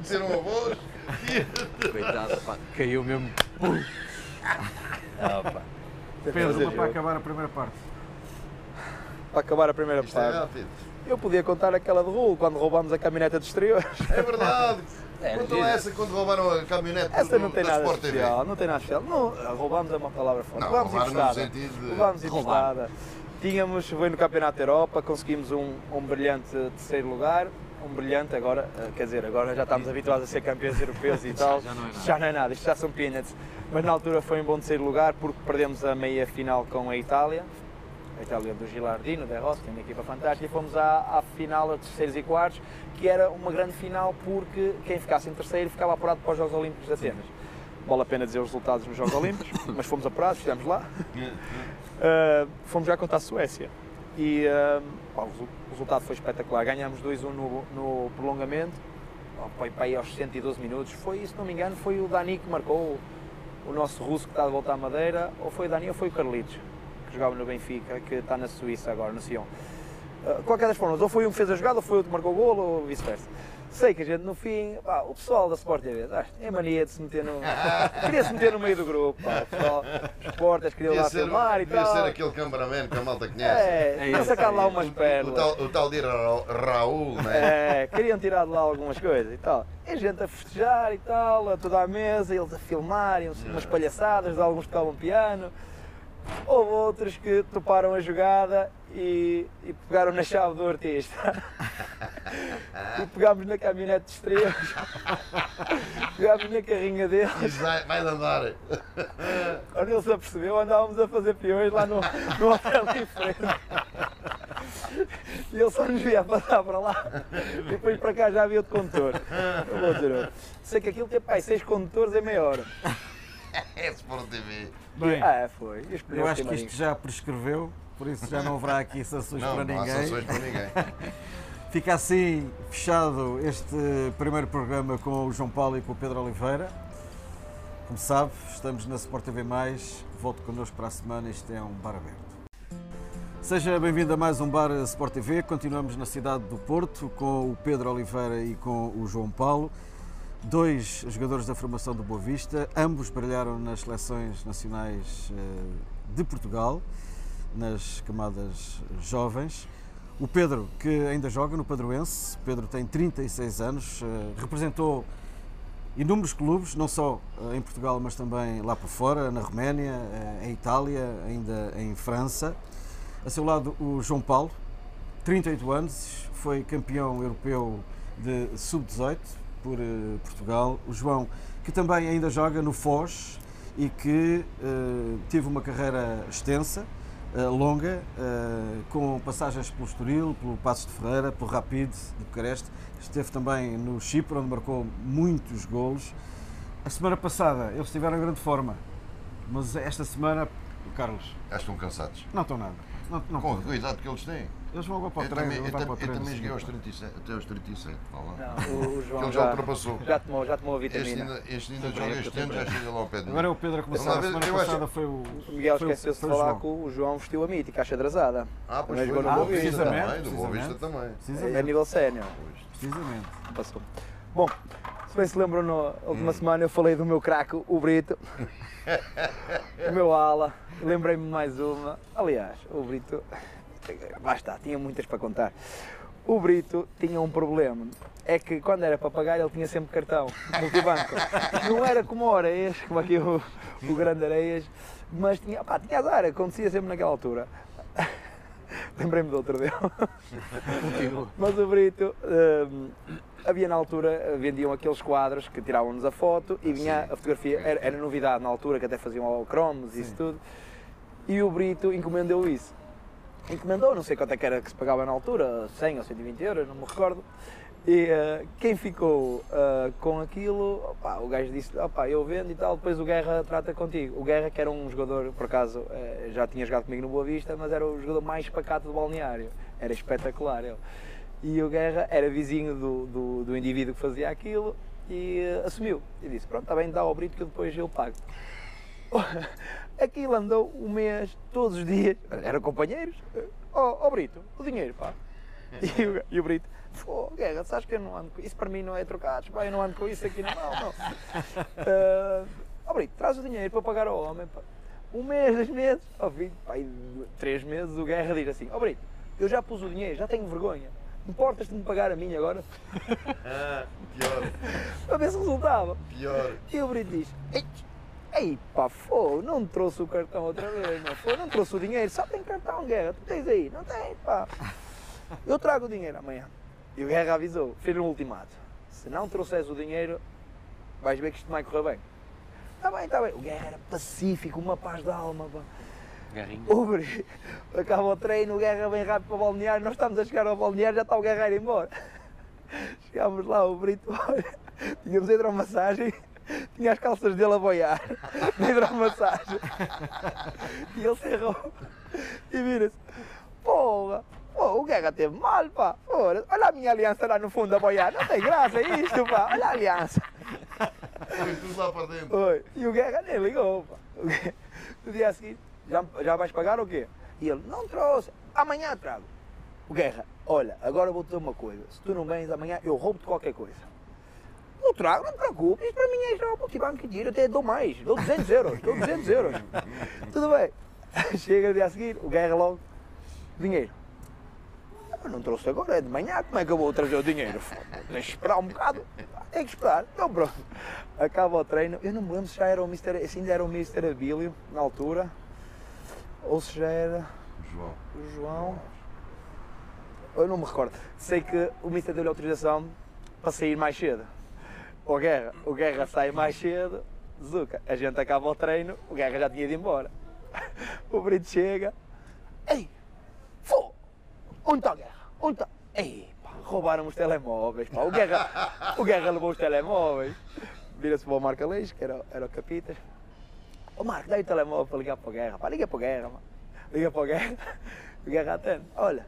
Disseram a voz. Coitado, pá, caiu mesmo. Pá. Pedro, uma para acabar a primeira parte. Para acabar a primeira Isto é parte. rápido. Eu podia contar aquela de rolo quando roubámos a caminhoneta de exteriores. É verdade. É, giro. lá essa quando roubaram a caminhonete Essa do- não tem da nada especial, não tem nada especial. Não, roubámos é uma palavra forte. No emprestada. de- Roubar. emprestada. Tínhamos, foi no Campeonato da Europa, conseguimos um, um brilhante terceiro lugar. Um brilhante agora, eh, quer dizer, agora já estamos habituados a ser campeões europeus e tal. já não é nada. Já não é nada, isto já são peanuts. Mas na altura foi um bom terceiro lugar porque perdemos a meia final com a Itália. A Itália do Gilardino, da Rossi, uma equipa fantástica, e fomos à, à final, a terceiros e quartos, que era uma grande final porque quem ficasse em terceiro ficava apurado para os Jogos Olímpicos de Atenas. Vale a pena dizer os resultados nos Jogos Olímpicos, mas fomos apurados, estivemos lá. Uh, fomos já contra a Suécia. E uh, pá, o resu- o resultado foi espetacular. Ganhámos 2-1 no, no prolongamento. Foi para aí aos 112 minutos. Foi, se não me engano, foi o Dani que marcou o, o nosso russo que está de volta à Madeira. Ou foi o Dani ou foi o Carlitos, que jogava no Benfica, que está na Suíça agora, no Sion. Uh, qualquer das formas, ou foi um que fez a jogada, ou foi outro que marcou o golo, ou vice-versa. Sei que a gente no fim, pá, o pessoal da Sport TV, ah, é mania de se meter no. queria se meter no meio do grupo, pá, o pessoal, os portas queriam lá ser, filmar e tal. ser aquele cameraman que a malta conhece. É, É isso, sacado é lá umas O pérolas. tal, o tal de Ra- Raul, né? É, queriam tirar de lá algumas coisas e tal. E a gente a festejar e tal, a toda a mesa, eles a filmarem umas palhaçadas, alguns tocavam piano. Houve outros que toparam a jogada e, e pegaram na chave do artista. e pegámos na caminhonete de estrelas, pegámos na carrinha dele. Diz, vai, vai andar. Quando ele se apercebeu, andávamos a fazer peões lá no, no hotel em frente. E ele só nos via passar para lá. E depois para cá já havia outro condutor. Eu vou dizer outro. Sei que aquilo teve pai, seis condutores em meia hora. É Sport TV. Bem, Ah, foi. E escolheu eu acho que isto já prescreveu, por isso já não haverá aqui sanções Não, para não há ninguém. sanções para ninguém. Fica assim fechado este primeiro programa com o João Paulo e com o Pedro Oliveira. Como sabe, estamos na Sport TV+, volte connosco para a semana, isto é um bar aberto. Seja bem-vindo a mais um Bar Sport TV, continuamos na cidade do Porto com o Pedro Oliveira e com o João Paulo, dois jogadores da formação do Boa Vista, ambos brilharam nas seleções nacionais eh, de Portugal, nas camadas jovens. O Pedro, que ainda joga no Padroense, Pedro tem 36 anos, eh, representou inúmeros clubes, não só eh, em Portugal, mas também lá por fora, na Roménia, em Itália, ainda em França. A seu lado, o João Paulo, 38 anos, foi campeão europeu de sub-18 por uh, Portugal. O João, que também ainda joga no Foz e que uh, teve uma carreira extensa, uh, longa, com passagens pelo Estoril, pelo Passos de Ferreira, pelo Rapid de Bucareste. Esteve também no Chipre, onde marcou muitos golos. A semana passada eles estiveram em grande forma, mas esta semana, Carlos. Já estão cansados. Não estão nada. Não, não Com a idade que eles têm. Eles vão agora para o treino. Eu, eu, também, treino, eu também joguei aos 37, até aos 37. Fala. Não, o João ele já, já ultrapassou. Já tomou, já tomou a Este vitamina. ainda, este ainda joga este ano, já chega lá ao pé de mim. Agora é o Pedro a começar. A semana eu acho- passada foi o. O Miguel esqueceu-se de falar que o João vestiu a mítica, a xadrezada. Ah, pois Também foi, jogou do no Ah, Boa Vista também, precisamente, do Boa Vista também. É a nível sénior. Precisamente. Passou. Bom, se bem se lembram, na última semana eu falei do meu craque, o Brito. o meu ala. Lembrei-me de mais uma. Aliás, o Brito. Basta, tinha muitas para contar. O Brito tinha um problema. É que quando era para pagar ele tinha sempre cartão, multibanco. Não era como o Areias, como aqui o, o grande Areias, mas tinha, pá, tinha azar, acontecia sempre naquela altura. Lembrei-me do outro dele. Mas o Brito, hum, havia na altura, vendiam aqueles quadros que tiravam-nos a foto e vinha a fotografia, era, era novidade na altura, que até faziam cromos e isso tudo. E o Brito encomendou isso. Encomendou, não sei quanto é que era que se pagava na altura, 100 ou 120 euros, não me recordo. E eh, quem ficou eh, com aquilo, opá, o gajo disse, opá, eu vendo e tal, depois o Guerra trata contigo. O Guerra, que era um jogador, por acaso, eh, já tinha jogado comigo no Boa Vista, mas era o jogador mais pacato do balneário. Era espetacular ele. E o Guerra era vizinho do, do, do indivíduo que fazia aquilo e eh, assumiu. E disse, pronto, está bem, dá ao Brito que depois eu pago. Aquilo andou um mês, todos os dias, eram companheiros. Ó oh, Brito, o dinheiro, pá. E o, e o Brito, Pô, Guerra, sabes que eu não ando com isso, para mim não é trocados, pá, eu não ando com isso aqui na mão, não. Ah, Ó Brito, traz o dinheiro para pagar ao homem, pá. Um mês, dois meses, ó filho, pá, três meses o Guerra diz assim, ó Brito, eu já pus o dinheiro, já tenho vergonha. Importas-te de me pagar a mim agora? Ah, pior, Para ver se resultava. pior. E o Brito diz: Ei, ei pá, fô, não trouxe o cartão outra vez, não, fô, não trouxe o dinheiro, só tem cartão, Guerra, tu tens aí? Não tem, pá. Eu trago o dinheiro amanhã. E o Guerra avisou, fez um ultimato: se não trouxeres o dinheiro, vais ver que isto não vai correr bem. Está bem, está bem. O Guerra era pacífico, uma paz de alma, pá. Garrinho. O Brito, acaba o treino, o Guerra vem rápido para o balneário, nós estamos a chegar ao balneário, já está o Guerra a ir embora. Chegámos lá, o Brito, olha, tínhamos hidromassagem, tinha as calças dele a boiar, na hidromassagem. E ele cerrou e vira-se, porra, pô, o Guerra teve mal, pá, porra, olha a minha aliança lá no fundo a boiar, não tem graça isto, pá, olha a aliança. Foi tudo lá para dentro. Oi. E o Guerra nem ligou, pá. No dia seguinte, já, já vais pagar ou quê? E ele, não trouxe, amanhã trago. O Guerra, olha, agora vou-te dizer uma coisa, se tu não vens amanhã, eu roubo-te qualquer coisa. Eu trago, não te preocupes, para mim é já o multibanco que tira, até dou mais, dou 200 euros, dou 200 euros. Tudo bem. Chega no dia a seguir, o Guerra logo, dinheiro. Eu não trouxe agora, é de manhã, como é que eu vou trazer o dinheiro? Tens que esperar um bocado. Tem que esperar. Então pronto. Acaba o treino. Eu não me lembro se já era o Mr. Se ainda era o Mr. Abílio na altura. Ou se já era João. o João. Eu não me recordo. Sei que o Mr. deu-lhe autorização para sair mais cedo. O Guerra, o Guerra sai mais cedo. Zuca, a gente acaba o treino, o Guerra já tinha ido embora. O Brito chega. Ei! Fô! Onde está o Guerra? Onde está? Ei, pá, roubaram os telemóveis, pá. O Guerra, o Guerra levou os telemóveis. Vira-se para o Marco Aleixo, que era, era o Capitas. Ô Marco, dá o telemóvel para ligar para o Guerra, pá. Liga para o Guerra, mano. Liga para o Guerra. O Guerra atende. Olha,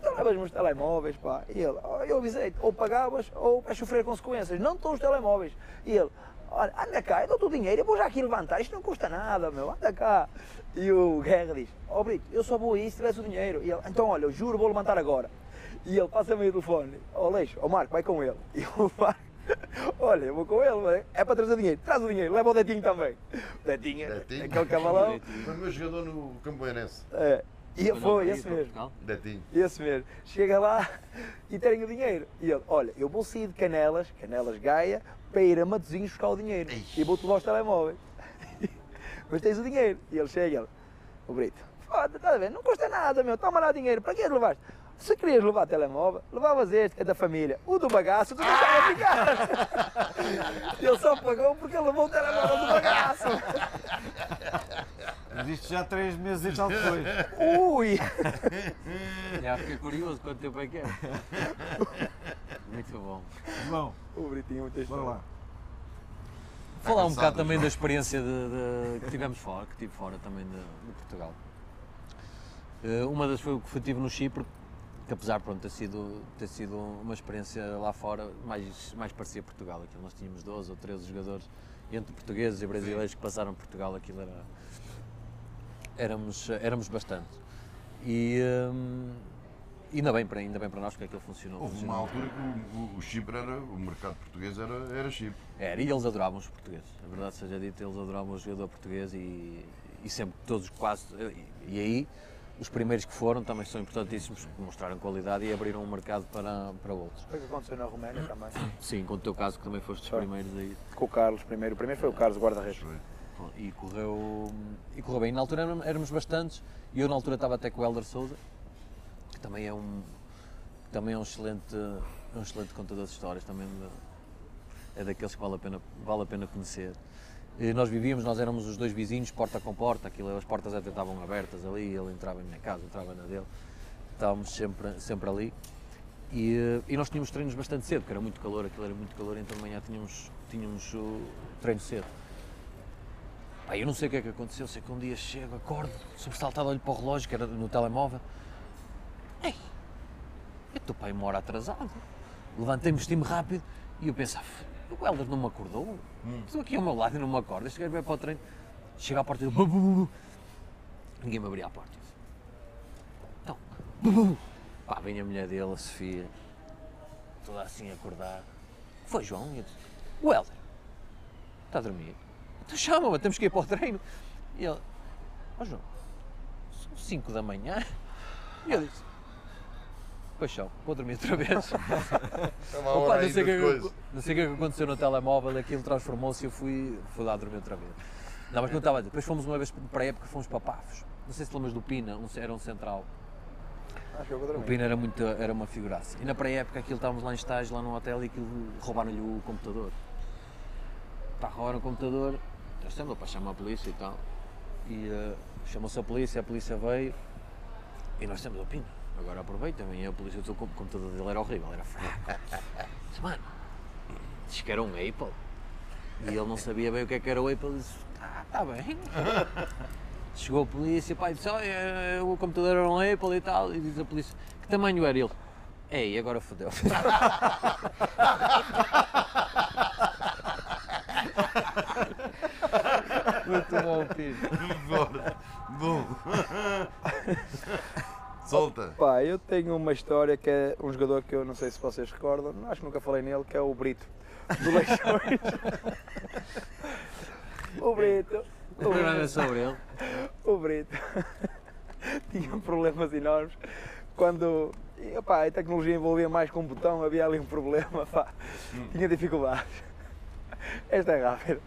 então levas-me os telemóveis, pá. E ele, "Oh, eu avisei-te, ou pagavas ou vais sofrer consequências. Não estão os telemóveis. E ele, olha, anda cá, eu dou-te o dinheiro, eu vou já aqui levantar, isto não custa nada, meu, anda cá. E o Guerra diz, ó Brito, eu só vou aí se tivesse o dinheiro. E ele, então olha, eu juro, vou levantar agora. E ele passa-me o telefone, ó Leixo, ó Marco, vai com ele. E o Marco, olha, eu vou com ele, é para trazer dinheiro, traz o dinheiro, leva o Detinho também. O Detinho, Detinho. aquele cavalão. Foi o meu jogador no Campoeirense. É, e foi, ele esse mesmo. Portugal. Detinho. Esse mesmo. Chega lá e tem o dinheiro. E ele, olha, eu vou sair de Canelas, Canelas Gaia, para ir a Matosinhos buscar o dinheiro. Ixi. E vou-te levar os telemóveis. Mas tens o dinheiro. E ele chega, ele, o Brito, foda, estás a ver? Não custa nada, meu, toma lá o dinheiro, para que levaste? Se querias levar telemóvel, levavas este, que é da família. O do bagaço, tu deixava ficar. ele só pagou porque ele levou o telemóvel do bagaço. Mas isto já três meses e tal depois. Ui! Já fiquei curioso quanto tempo é que é. Muito bom. Bom, O Britinho, muita bora história. lá. Falar um bocado também da experiência de, de- que tivemos fora, que tive fora também de, de Portugal. Eh, uma das foi o que tive no Chipre, que apesar de ter sido, ter sido uma experiência lá fora, mais, mais parecia Portugal. Aquilo nós tínhamos 12 ou 13 jogadores, entre portugueses e brasileiros que passaram por Portugal, aquilo era. Éramos, éramos bastante. E hum, ainda, bem para, ainda bem para nós que aquilo funcionou. Houve uma funcionou. altura que o, o- o Chipre era, o mercado português era, era Chipre. Era, e eles adoravam os portugueses. A verdade seja dita, eles adoravam o jogador português e, e sempre todos quase. E, e aí, os primeiros que foram também são importantíssimos, mostraram qualidade e abriram um mercado para, para outros. Foi o que aconteceu na Roménia também. Sim, com o teu caso, que também foste dos Foi. primeiros aí. Com o Carlos primeiro. O primeiro foi o Carlos, guarda-redes. E correu, e correu bem. Na altura éram- éramos bastantes e eu na altura estava até com o Helder Souza, que também é um, também é um excelente, um excelente contador de histórias, também de- é daqueles que vale a pena, vale a pena conhecer. E nós vivíamos, nós éramos os dois vizinhos, porta com porta, aquilo, as portas até estavam abertas ali, ele entrava em minha casa, entrava na dele, estávamos sempre, sempre ali. E, eh, e nós tínhamos treinos bastante cedo, porque era muito calor, aquilo era muito calor, então de manhã tínhamos, tínhamos o treino cedo. Eu não sei o que é que aconteceu, sei que um dia chego, acordo, sobressaltado, olho para o relógio, que era no telemóvel. Ei, eu estou para aí uma hora atrasado. Levantei-me, vesti-me rápido e eu pensava, o Helder não me acordou? Estou aqui ao meu lado e não me acorda. Este gajo vai para o treino, chega à porta e bu. ninguém me abria a porta. Então, bu, pá, vem a mulher dele, a Sofia, toda assim a acordar. Foi João? E eu disse, o Helder, está a dormir? Então chama-me, temos que ir para o treino. E ele, ó João, são 5 da manhã. E eu disse, paixão, vou dormir outra vez. É uma Opa, não, sei o que, é não sei o que é que aconteceu no telemóvel, aquilo transformou-se e eu fui, fui lá dormir outra vez. Não, mas não estava a dizer. Depois fomos uma vez para a época, fomos para Pafos. Não sei se lembras do Pina, um- era um central. Acho que eu vou O. Pina era, muito, era uma figuraça. E na pré-época aquilo estávamos lá em estágio, lá no hotel, e aquilo roubaram-lhe o computador. Pá, roubaram o computador, nós estamos para chamar a polícia e tal. E eh, chamou-se a polícia, a polícia veio e nós temos o Pina. Agora aproveita, vem a polícia, o seu com- computador dele era horrível, era fraco. Disse, mano, diz que era um Apple. E ele não sabia bem o que é que era o Apple, disse, ah, está bem. Chegou a polícia, pai disse, olha, o computador era um Apple e tal, e diz a polícia, que tamanho era ele? Ei, agora fodeu. Muito bom. Bora. Bom. Solta. Pá, eu tenho uma história que é um jogador que eu não sei se vocês recordam, acho que nunca falei nele, que é o Brito, do Leixões. o Brito, o programa é Brito, sobre ele. o Brito tinha problemas enormes quando e, opá, a tecnologia envolvia mais com um botão, havia ali um problema, pá, tinha dificuldades. Esta é rápida.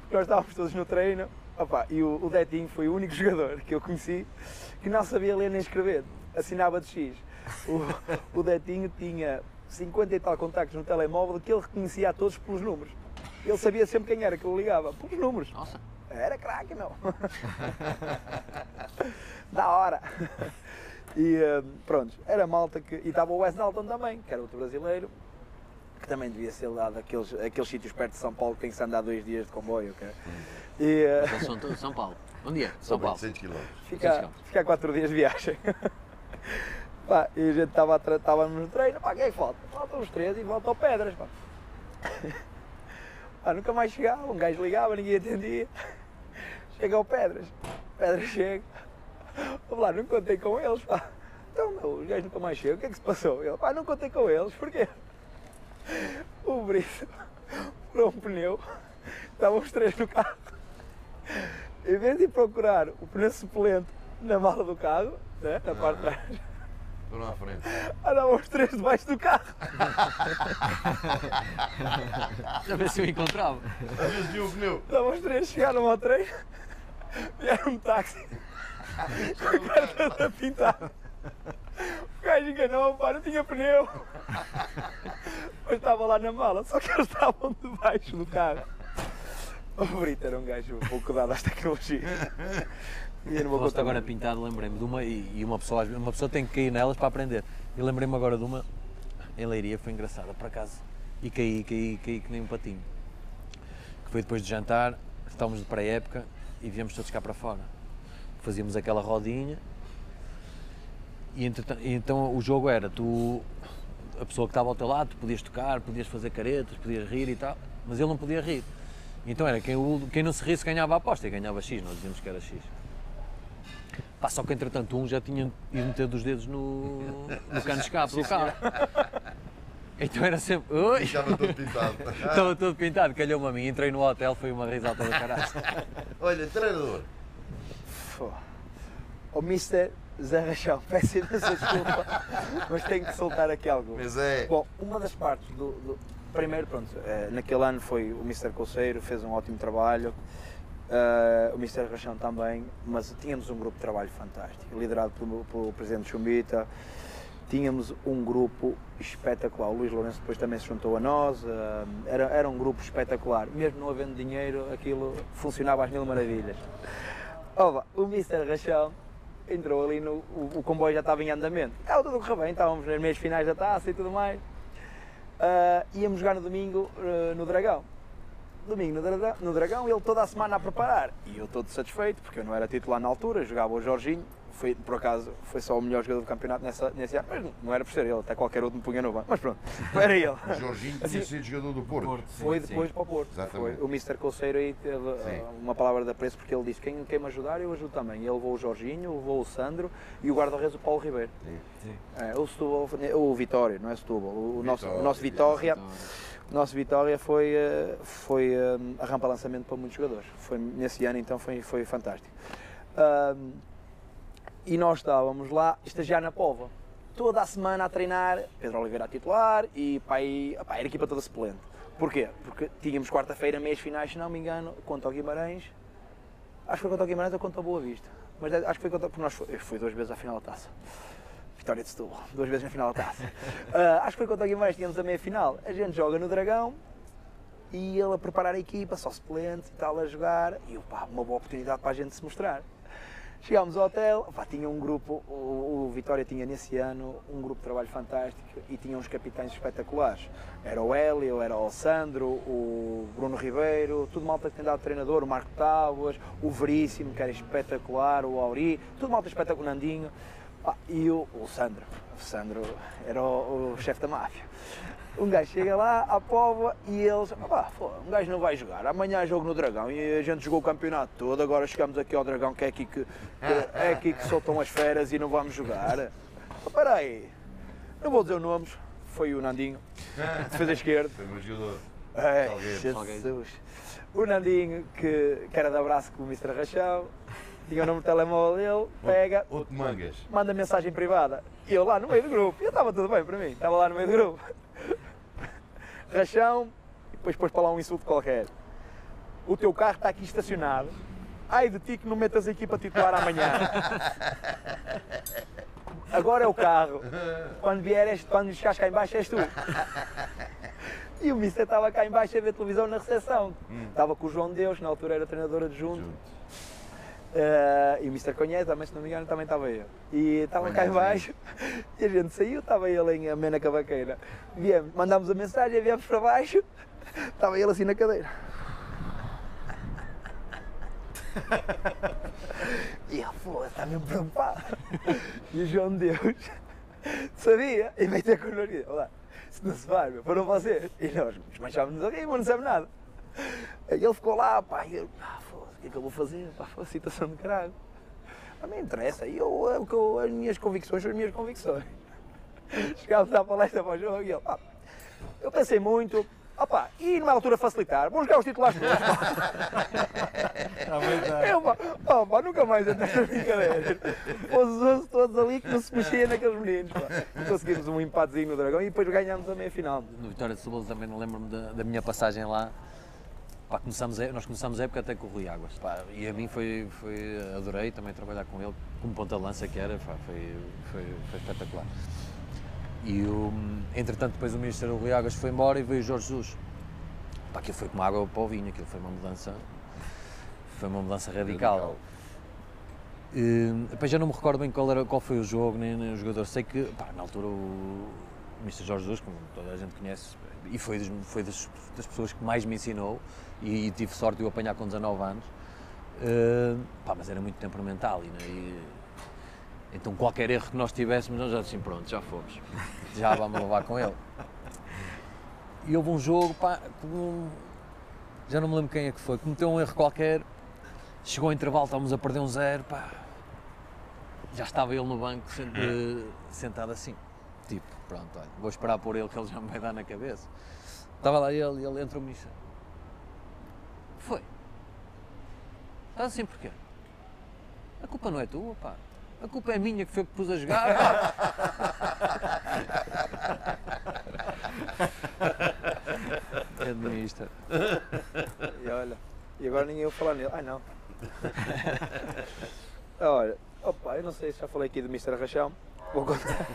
Porque nós estávamos todos no treino opá, e o, o Detinho foi o único jogador que eu conheci que não sabia ler nem escrever, assinava de X. O, o Detinho tinha 50 e tal contactos no telemóvel que ele reconhecia a todos pelos números. Ele sabia sempre quem era que ele ligava, pelos números. Nossa. Era craque, meu. da hora. E eh, pronto, era malta que. E estava o Wes Dalton também, que era outro brasileiro, que também devia ser lá daqueles aqueles sítios perto de São Paulo que tem que se andar dois dias de comboio. ok? E Eles são São Paulo. Onde é? São Paulo. 800 km. fica, fica quatro dias de viagem. Pá, e a gente estava estávamos no treino, pá, quem é que falta? Faltam os três e ao Pedras, pá. Pá, nunca mais chegava, um gajo ligava, ninguém atendia. Chega Pedras, Pedras chega. Vamos lá, não contei com eles, pá. Então, meu, os gajos nunca mais chegam, o que é que se passou? Ele, pá, não contei com eles, porquê? O Brito furou um pneu, estavam os três no carro. Em vez de procurar o pneu suplente na mala do carro, né, na parte de trás, Estou à frente. andavam os três debaixo do carro. Já ver se eu encontrava. Às vezes viu o pneu. Estavam os três, chegaram ao treino, vieram um táxi, com a cara toda pintada. O gajo gajo enganou, pá, não tinha pneu. Mas estava lá na mala, só que eles estavam debaixo do carro. O Brito era um gajo pouco dado às tecnologias. E eu não vou agora pintado, lembrei-me de uma, e, e uma, pessoa, uma pessoa tem que cair nelas para aprender. E lembrei-me agora de uma em Leiria, foi engraçada, por acaso. E caí, caí, caí que nem um patinho. Que foi depois de jantar, estávamos de pré-época e viemos todos cá para fora. Fazíamos aquela rodinha e, e então o jogo era, tu, a pessoa que estava ao teu lado, tu podias tocar, podias fazer caretas, podias rir e tal, mas ele não podia rir. Então era quem, quem não se risse ganhava a aposta e ganhava X, nós dizíamos que era X. Pá, só que entretanto um já tinha ido meter dos dedos no, no cano de escape do carro. Então era sempre. Ui! Estava todo pintado. Estava todo pintado, calhou-me a mim. Entrei no hotel, foi uma risada do caralho. Olha, treinador. O Mister Zé Rachão, peço imensa desculpa, mas tenho que soltar aqui algo. Mas é. Bom, uma das partes do. do... Primeiro, pronto, é, naquele ano foi o Mister Colseiro, fez um ótimo trabalho. Uh, o da Rachão também, mas tínhamos um grupo de trabalho fantástico, liderado pelo, pelo Presidente Chumbita. Tínhamos um grupo espetacular. O Luís Lourenço depois também se juntou a nós. Uh, era, era um grupo espetacular. Mesmo não havendo dinheiro, aquilo funcionava às mil maravilhas. Oba, o Mister Rachão entrou ali no. O, o, comboio já estava em andamento. Estava tudo correr bem, estávamos nas meias finais da taça e tudo mais. Uh, íamos jogar no domingo uh, no Dragão domingo no Dragão, no Dragão, ele toda a semana a preparar. E eu todo satisfeito, porque eu não era titular na altura, jogava o Jorginho, foi, por acaso foi só o melhor jogador do campeonato nessa, nesse ano, mas não era por ser ele, até qualquer outro me punha no banco. Mas pronto, era ele. O Jorginho tinha assim, sido jogador do Porto. Porto sim, foi depois sim. para o Porto. Exatamente. Foi. O Mr. Colseiro aí teve uh, uma palavra de apreço porque ele disse: quem, quem me ajudar, eu ajudo também. E ele levou o Jorginho, levou o Sandro e o guarda-redes, o Paulo Ribeiro. Sim. É, o, Setúbal, o Vitória, não é Setúbal, o, Vitória, nosso, o nosso Vitória. Vitória nosso Vitória foi, eh, foi eh, a rampa lançamento para muitos jogadores. Foi, nesse ano então foi, foi fantástico. Um, e nós estávamos lá, estagiar na Pova, toda a semana a treinar, Pedro Oliveira a titular e e, pá, era a equipa toda suplente. Porquê? Porque tínhamos quarta-feira, meias finais, se não me engano, contra o Guimarães, acho que foi contra o Guimarães ou contra o Boa Vista, mas acho que foi contra, porque nós foi, foi duas vezes à final da taça. Vitória de Setúbal, duas vezes na final da taça. Uh, acho que foi contra o Guimarães, tínhamos a meia final. A gente joga no Dragão e ele a preparar a equipa, só suplentes e tal, a jogar. E pá, uma boa oportunidade para a gente se mostrar. Chegámos ao hotel, pá, tinha um grupo, o, o, Vitória tinha nesse ano um grupo de trabalho fantástico e tinha uns capitães espetaculares. Era o Hélio, era o Sandro, o Bruno Ribeiro, tudo malta que tem dado treinador, o Marco Tábuas, o Veríssimo, que era espetacular, o Auri, tudo malta espetacular, Nandinho. E o, o Sandro, o Sandro era o, o chefe da máfia. Um gajo chega lá à Póvoa e eles, ah, um gajo não vai jogar, amanhã é jogo no Dragão e a gente jogou o campeonato todo, agora chegamos aqui ao Dragão que é aqui que, que é aqui que soltam as feras e não vamos jogar. Espera aí, não vou dizer os nomes, foi o Nandinho, defesa esquerda. Foi o meu jogador. É, Jesus. O Nandinho, que, que era de abraço com o Mr. Rachão, tinha o número de telemóvel dele, pega, outro mangas. manda mensagem privada. E eu lá no meio do grupo, e estava tudo bem para mim, estava lá no meio do grupo. Rachão, e depois pôs para lá um insulto qualquer. O teu carro está aqui estacionado, ai de ti que não metas a equipa titular amanhã. Agora é o carro. Quando vieres, quando chegares cá embaixo és tu. E o Mister estava cá embaixo a ver televisão na recepção. Hum. Estava com o João Deus, na altura era treinador adjunto. Junto. Uh, e o Mr. Conhece também, se não me engano, também estava eu. E estava cá embaixo e a gente saiu, estava ele em Amena Cavaqueira. Viemos, mandámos a mensagem, viemos para baixo, estava ele assim na cadeira. e ele, pô, está mesmo preocupado. E o João Deus sabia e veio ter connosco. Olá, se não se vai, meu, foram vocês. E nós desmanchámos-nos aqui, mas não sabemos nada. E ele ficou lá, pá, e eu, ah, que é que eu vou fazer? Pá, a situação de caralho. A mim interessa. E eu, eu, as minhas convicções são as minhas convicções. Chegámos à palestra para o jogo e ele, pá, eu pensei muito, Opa, e numa altura facilitar, vamos jogar os titulares todos. eu, pá, opa, nunca mais nesta brincadeira. Pôs os 11 todos ali que não se mexia naqueles meninos. Pá. Conseguimos um empatezinho no Dragão e depois ganhámos a meia final. No Vitória de Setúbal também não lembro-me da, da minha passagem lá Pá, começamos a, nós começamos a época até com o Rui Águas. Pá, e a mim foi, foi, adorei também trabalhar com ele, como ponta-lança que era, pá, foi, foi, foi espetacular. E o, entretanto, depois o Ministro Rui Águas foi embora e veio o Jorge Jesus. Pá, aquilo foi como água para o vinho, aquilo foi uma mudança, foi uma mudança radical. radical. E, depois já não me recordo bem qual, era, qual foi o jogo, nem, nem o jogador. Sei que, pá, na altura, o Mr. Jorge Jesus, como toda a gente conhece, e foi, das, foi das, das pessoas que mais me ensinou, e, e, tive sorte de o apanhar com 19 anos, uh, pá, mas era muito temperamental, e, né, e, então qualquer erro que nós tivéssemos, nós já assim, pronto, já fomos, já vamos levar com ele. E houve um jogo, pá, com, já não me lembro quem é que foi, cometeu um erro qualquer, chegou ao intervalo, estávamos a perder um zero, pá, já estava ele no banco sentado assim, tipo, pronto, olha, vou esperar por ele que ele já me vai dar na cabeça. Estava lá ele e ele entrou-me nisso. Foi. Estás assim porquê? A culpa não é tua, pá. A culpa é minha que foi que pus a jogar. Administra. E olha, e agora ninguém vai falar nele. Ai não. olha, opa, eu não sei se já falei aqui do Mr. Rachão. Vou contar.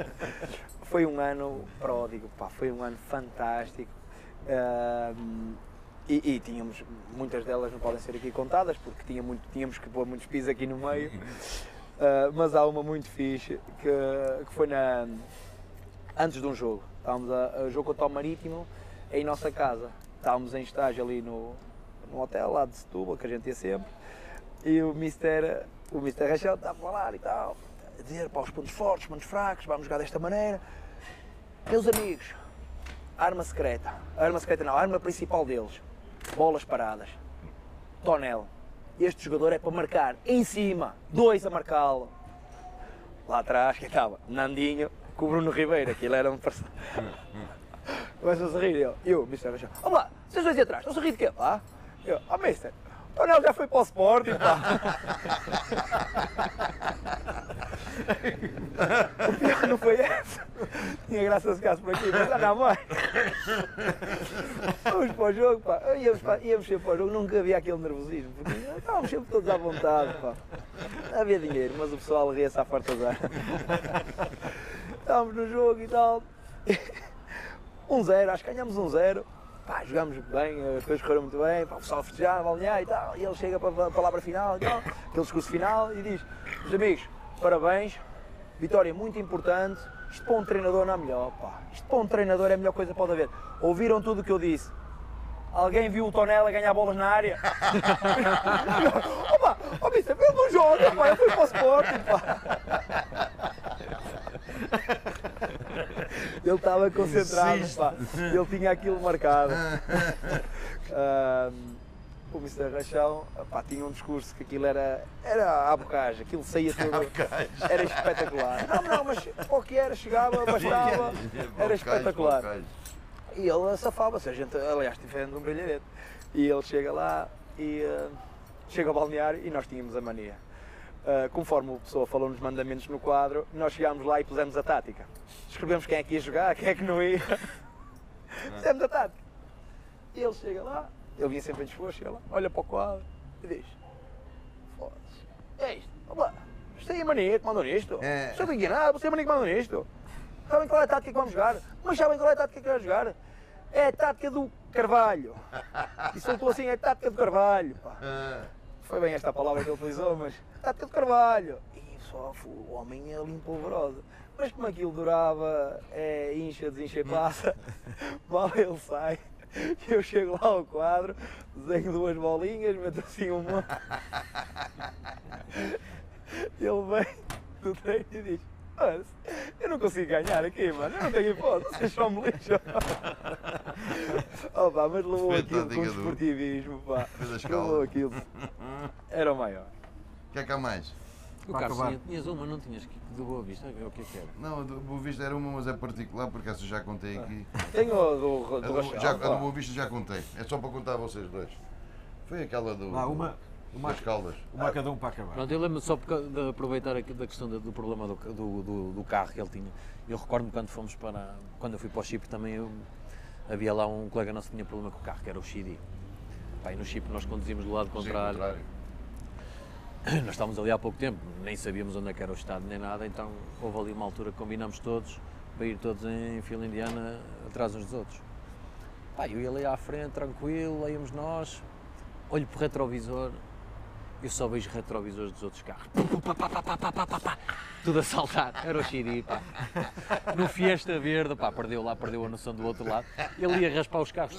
foi um ano pródigo, pá, foi um ano fantástico. Uh, e, e, tínhamos, muitas delas não podem ser aqui contadas, porque tinha muito, tínhamos que pôr muitos pis aqui no meio. Uh, mas há uma muito fixe que, que foi na, antes de um jogo. Estávamos a, a jogo contra o Marítimo em nossa casa. Estávamos em estágio ali no, no hotel lá de Setúbal, que a gente ia sempre. E o Mister, o Mister Rachel estava a falar e tal a dizer para os pontos fortes, pontos fracos, vamos jogar desta maneira. Meus amigos, arma secreta, arma secreta não, arma principal deles, bolas paradas, tonel. Este jogador é para marcar em cima, dois a marcá-lo. Lá atrás, quem estava? Nandinho com o Bruno Ribeiro, aquilo era um parceiro. Começa a rir, eu, eu, Mr. Rachel, vamos lá, vocês dois atrás, estão a rir de quê? Ah? Eu, oh, Mister, o Tonel já foi para o Sporting, pá. o pior não foi essa. Tinha graça se ficasse por aqui, mas anda mais. Vamos para o jogo, pá. Íamos, pá, íamos sempre para o jogo, nunca havia aquele nervosismo. Porque estávamos sempre todos à vontade, pá. Não havia dinheiro, mas o pessoal ria-se à fartazar. Estávamos no jogo e tal. Um zero, acho que ganhamos um zero pá, jogámos bem, as coisas correram muito bem, pá, o pessoal festejar, balnear e tal, e ele chega para a palavra final e tal, aquele discurso final e diz, meus amigos, parabéns, vitória muito importante, isto para um treinador não é melhor, pá, isto para um treinador é a melhor coisa que pode haver. Ouviram tudo o que eu disse? Alguém viu o Tonela ganhar bolas na área? Opa, ó, Mister, ele não joga, pá, eu fui para o Sporting, pá. Ele estava concentrado, pá. Ele tinha aquilo marcado. O Mr. Rachão pá, tinha um discurso que aquilo era, era a bocagem, aquilo saía tudo. Era espetacular. Não, não, mas o que era, chegava, bastava, era espetacular. E ele safava-se, a gente, aliás, tivemos um brilharete. E ele chega lá e uh, chega ao balneário e nós tínhamos a mania. Uh, conforme o pessoa falou nos mandamentos no quadro, nós chegámos lá e pusemos a tática. Escrevemos quem é que ia jogar, quem é que não ia. Fizemos a tática. E ele chega lá, ele vinha sempre disposto, chega lá, olha para o quadro e diz: Foda-se, é isto, vamos lá, isto aí é a mania que mandou nisto. É. Sabem nada, você é a mania que mandou nisto. Sabem qual é a tática que vamos jogar? Mas sabem qual é a tática que vamos jogar? É a tática do Carvalho. E soltou assim: é a tática do Carvalho. Pá. Foi bem esta palavra que ele utilizou, mas tática do Carvalho. E só o homem é limpo Mas como aquilo durava, é, incha, desincha passa, mal ele sai. Eu chego lá ao quadro, desenho duas bolinhas, meto assim uma. Ele vem do treino e diz: eu não consigo ganhar aqui, mano. Eu não tenho hipótese, vocês só me lixam. oh, pá, mas levou aquilo com esportivismo, pá. Levou aquilo. Era o maior. O que é que há mais? O Carlos, tinha, tinhas uma, não tinhas do Boa Vista? O que é que era? Não, do Boa Vista era uma, mas é particular, porque essa já contei aqui. Tenho a do, do, a do, já, a do Boa Vista já contei. É só para contar a vocês dois. Foi aquela do. Não, uma, uma, das caldas. Uma cada um para acabar. Pronto, eu lembro só de aproveitar aqui da questão do, problema do, do, do, carro que ele tinha. Eu recordo-me quando fomos para. Quando eu fui para o Chipre também eu, havia lá um colega nosso que tinha problema com o carro, que era o Chidi. E no chip nós conduzimos do lado Sim, contrário. Nós estávamos ali há pouco tempo, nem sabíamos onde é que era o estado nem nada, então houve ali uma altura que combinamos todos para ir todos em fila indiana atrás uns dos outros. Pá, eu ia ali à frente, tranquilo, lá íamos nós, olho para o retrovisor, eu só vejo retrovisores dos outros carros. Pá, pá, pá, pá, pá, pá, pá, pá. Tudo a saltar, era o Xiri, pá. No Fiesta Verde, pá, perdeu lá, perdeu a noção do outro lado. Ele ia raspar os carros.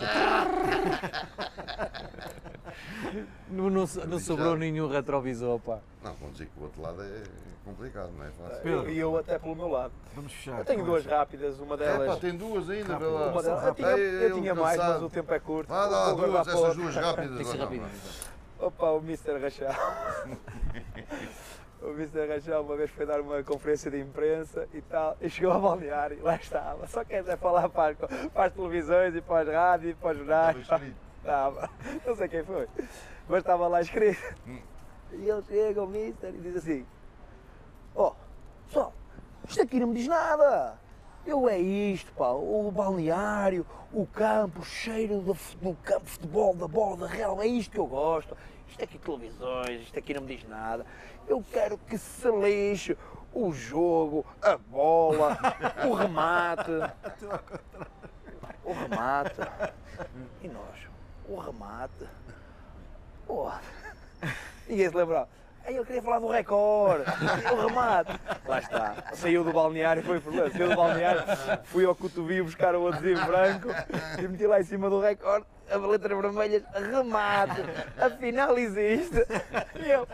Não, não, não sobrou nenhum retrovisor, pá. Não, conduzir com o outro lado é complicado, não é fácil. Pedro. E eu até pelo meu lado. Vamos fechar. Eu tenho duas rápidas, uma É, delas. pá, tem duas ainda, lá. uma delas eu tinha, eu tinha um mais, mas o tempo é curto. Vá Vou guardar duas, essas duas rápidas. Tem que ser não. Opa, o Mr. Rachel. o Mr. Rachel uma vez foi dar uma conferência de imprensa e tal, e chegou ao balneário e lá estava. Só quer dizer falar para as, para as televisões e para as rádios e para os jornais. Estava. Não sei quem foi. Mas estava lá escrito. E ele chega ao Mister e diz assim: Ó, pessoal, isto aqui não me diz nada. Eu é isto, pá, o balneário, o campo, o cheiro do, do campo de futebol, da bola, da real, é isto que eu gosto. Isto aqui televisões, isto aqui não me diz nada. Eu quero que se lixe o jogo, a bola, o remate. O remate. E nós, o remate. Pô, ninguém se lembrava. Aí eu queria falar do recorde, o remate. Lá está. Saiu do balneário, foi problema. Saiu do balneário, fui ao cotovio buscar o adesivo branco e meti lá em cima do recorde as letras vermelhas, remate. Afinal existe. E eu,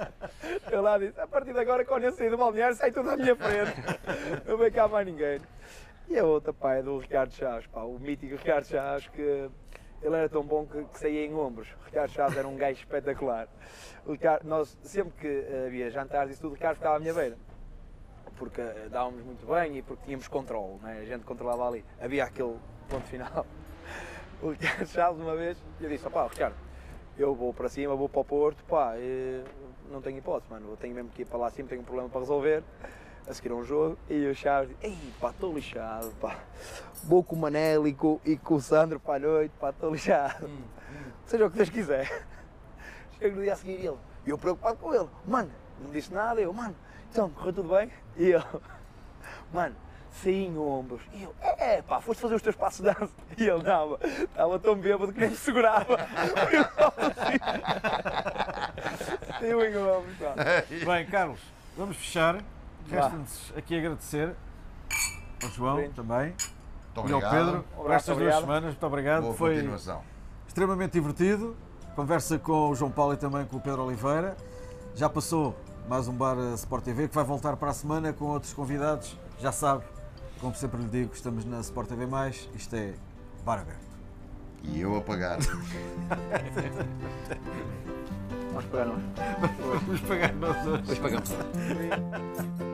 eu lá disse, a partir de agora, quando eu sair do balneário, sai tudo à minha frente. Não vem cá mais ninguém. E a outra, pá, é do Ricardo Chaves, pá, o mítico Ricardo Chaves, que ele era tão bom que, que saía em ombros. Ricardo Chaves era um gajo espetacular. O Ricardo, nós, sempre que havia jantares e tudo, Ricardo ficava à minha beira. Porque eh, dávamos muito bem e porque tínhamos controle, né? a gente controlava ali. Havia aquele ponto final. O Ricardo Chaves, uma vez, eu disse: pá, Ricardo, eu vou para cima, vou para o Porto, pá, eh, não tenho hipótese, mano, eu tenho mesmo que ir para lá cima, tenho um problema para resolver. A seguir a um jogo, e o Chaves Ei, pá, estou lixado, pá. Vou com o Manel e com, e com o Sandro para a noite, pá, estou lixado. Seja o que Deus quiser. Chego no dia a seguir e ele, e eu preocupado com ele, mano, não disse nada, eu, mano, então, correu tudo bem? E ele, mano, saí em ombros. E eu, é, pá, foste fazer os teus passos de dança. E ele, não, estava tão bêbado que nem me segurava. Saiu em ombros, pá. Bem, Carlos, vamos fechar. Resta-nos aqui agradecer ao João também Muito e ao obrigado. Pedro por estas duas obrigado. semanas. Muito obrigado. Boa Foi continuação. extremamente divertido. Conversa com o João Paulo e também com o Pedro Oliveira. Já passou mais um bar Sport TV que vai voltar para a semana com outros convidados. Já sabe, como sempre lhe digo, estamos na Sport TV. Isto é bar aberto. E eu a pagar. Vamos pegar nós. Vamos pagar nós hoje. Depois pagamos.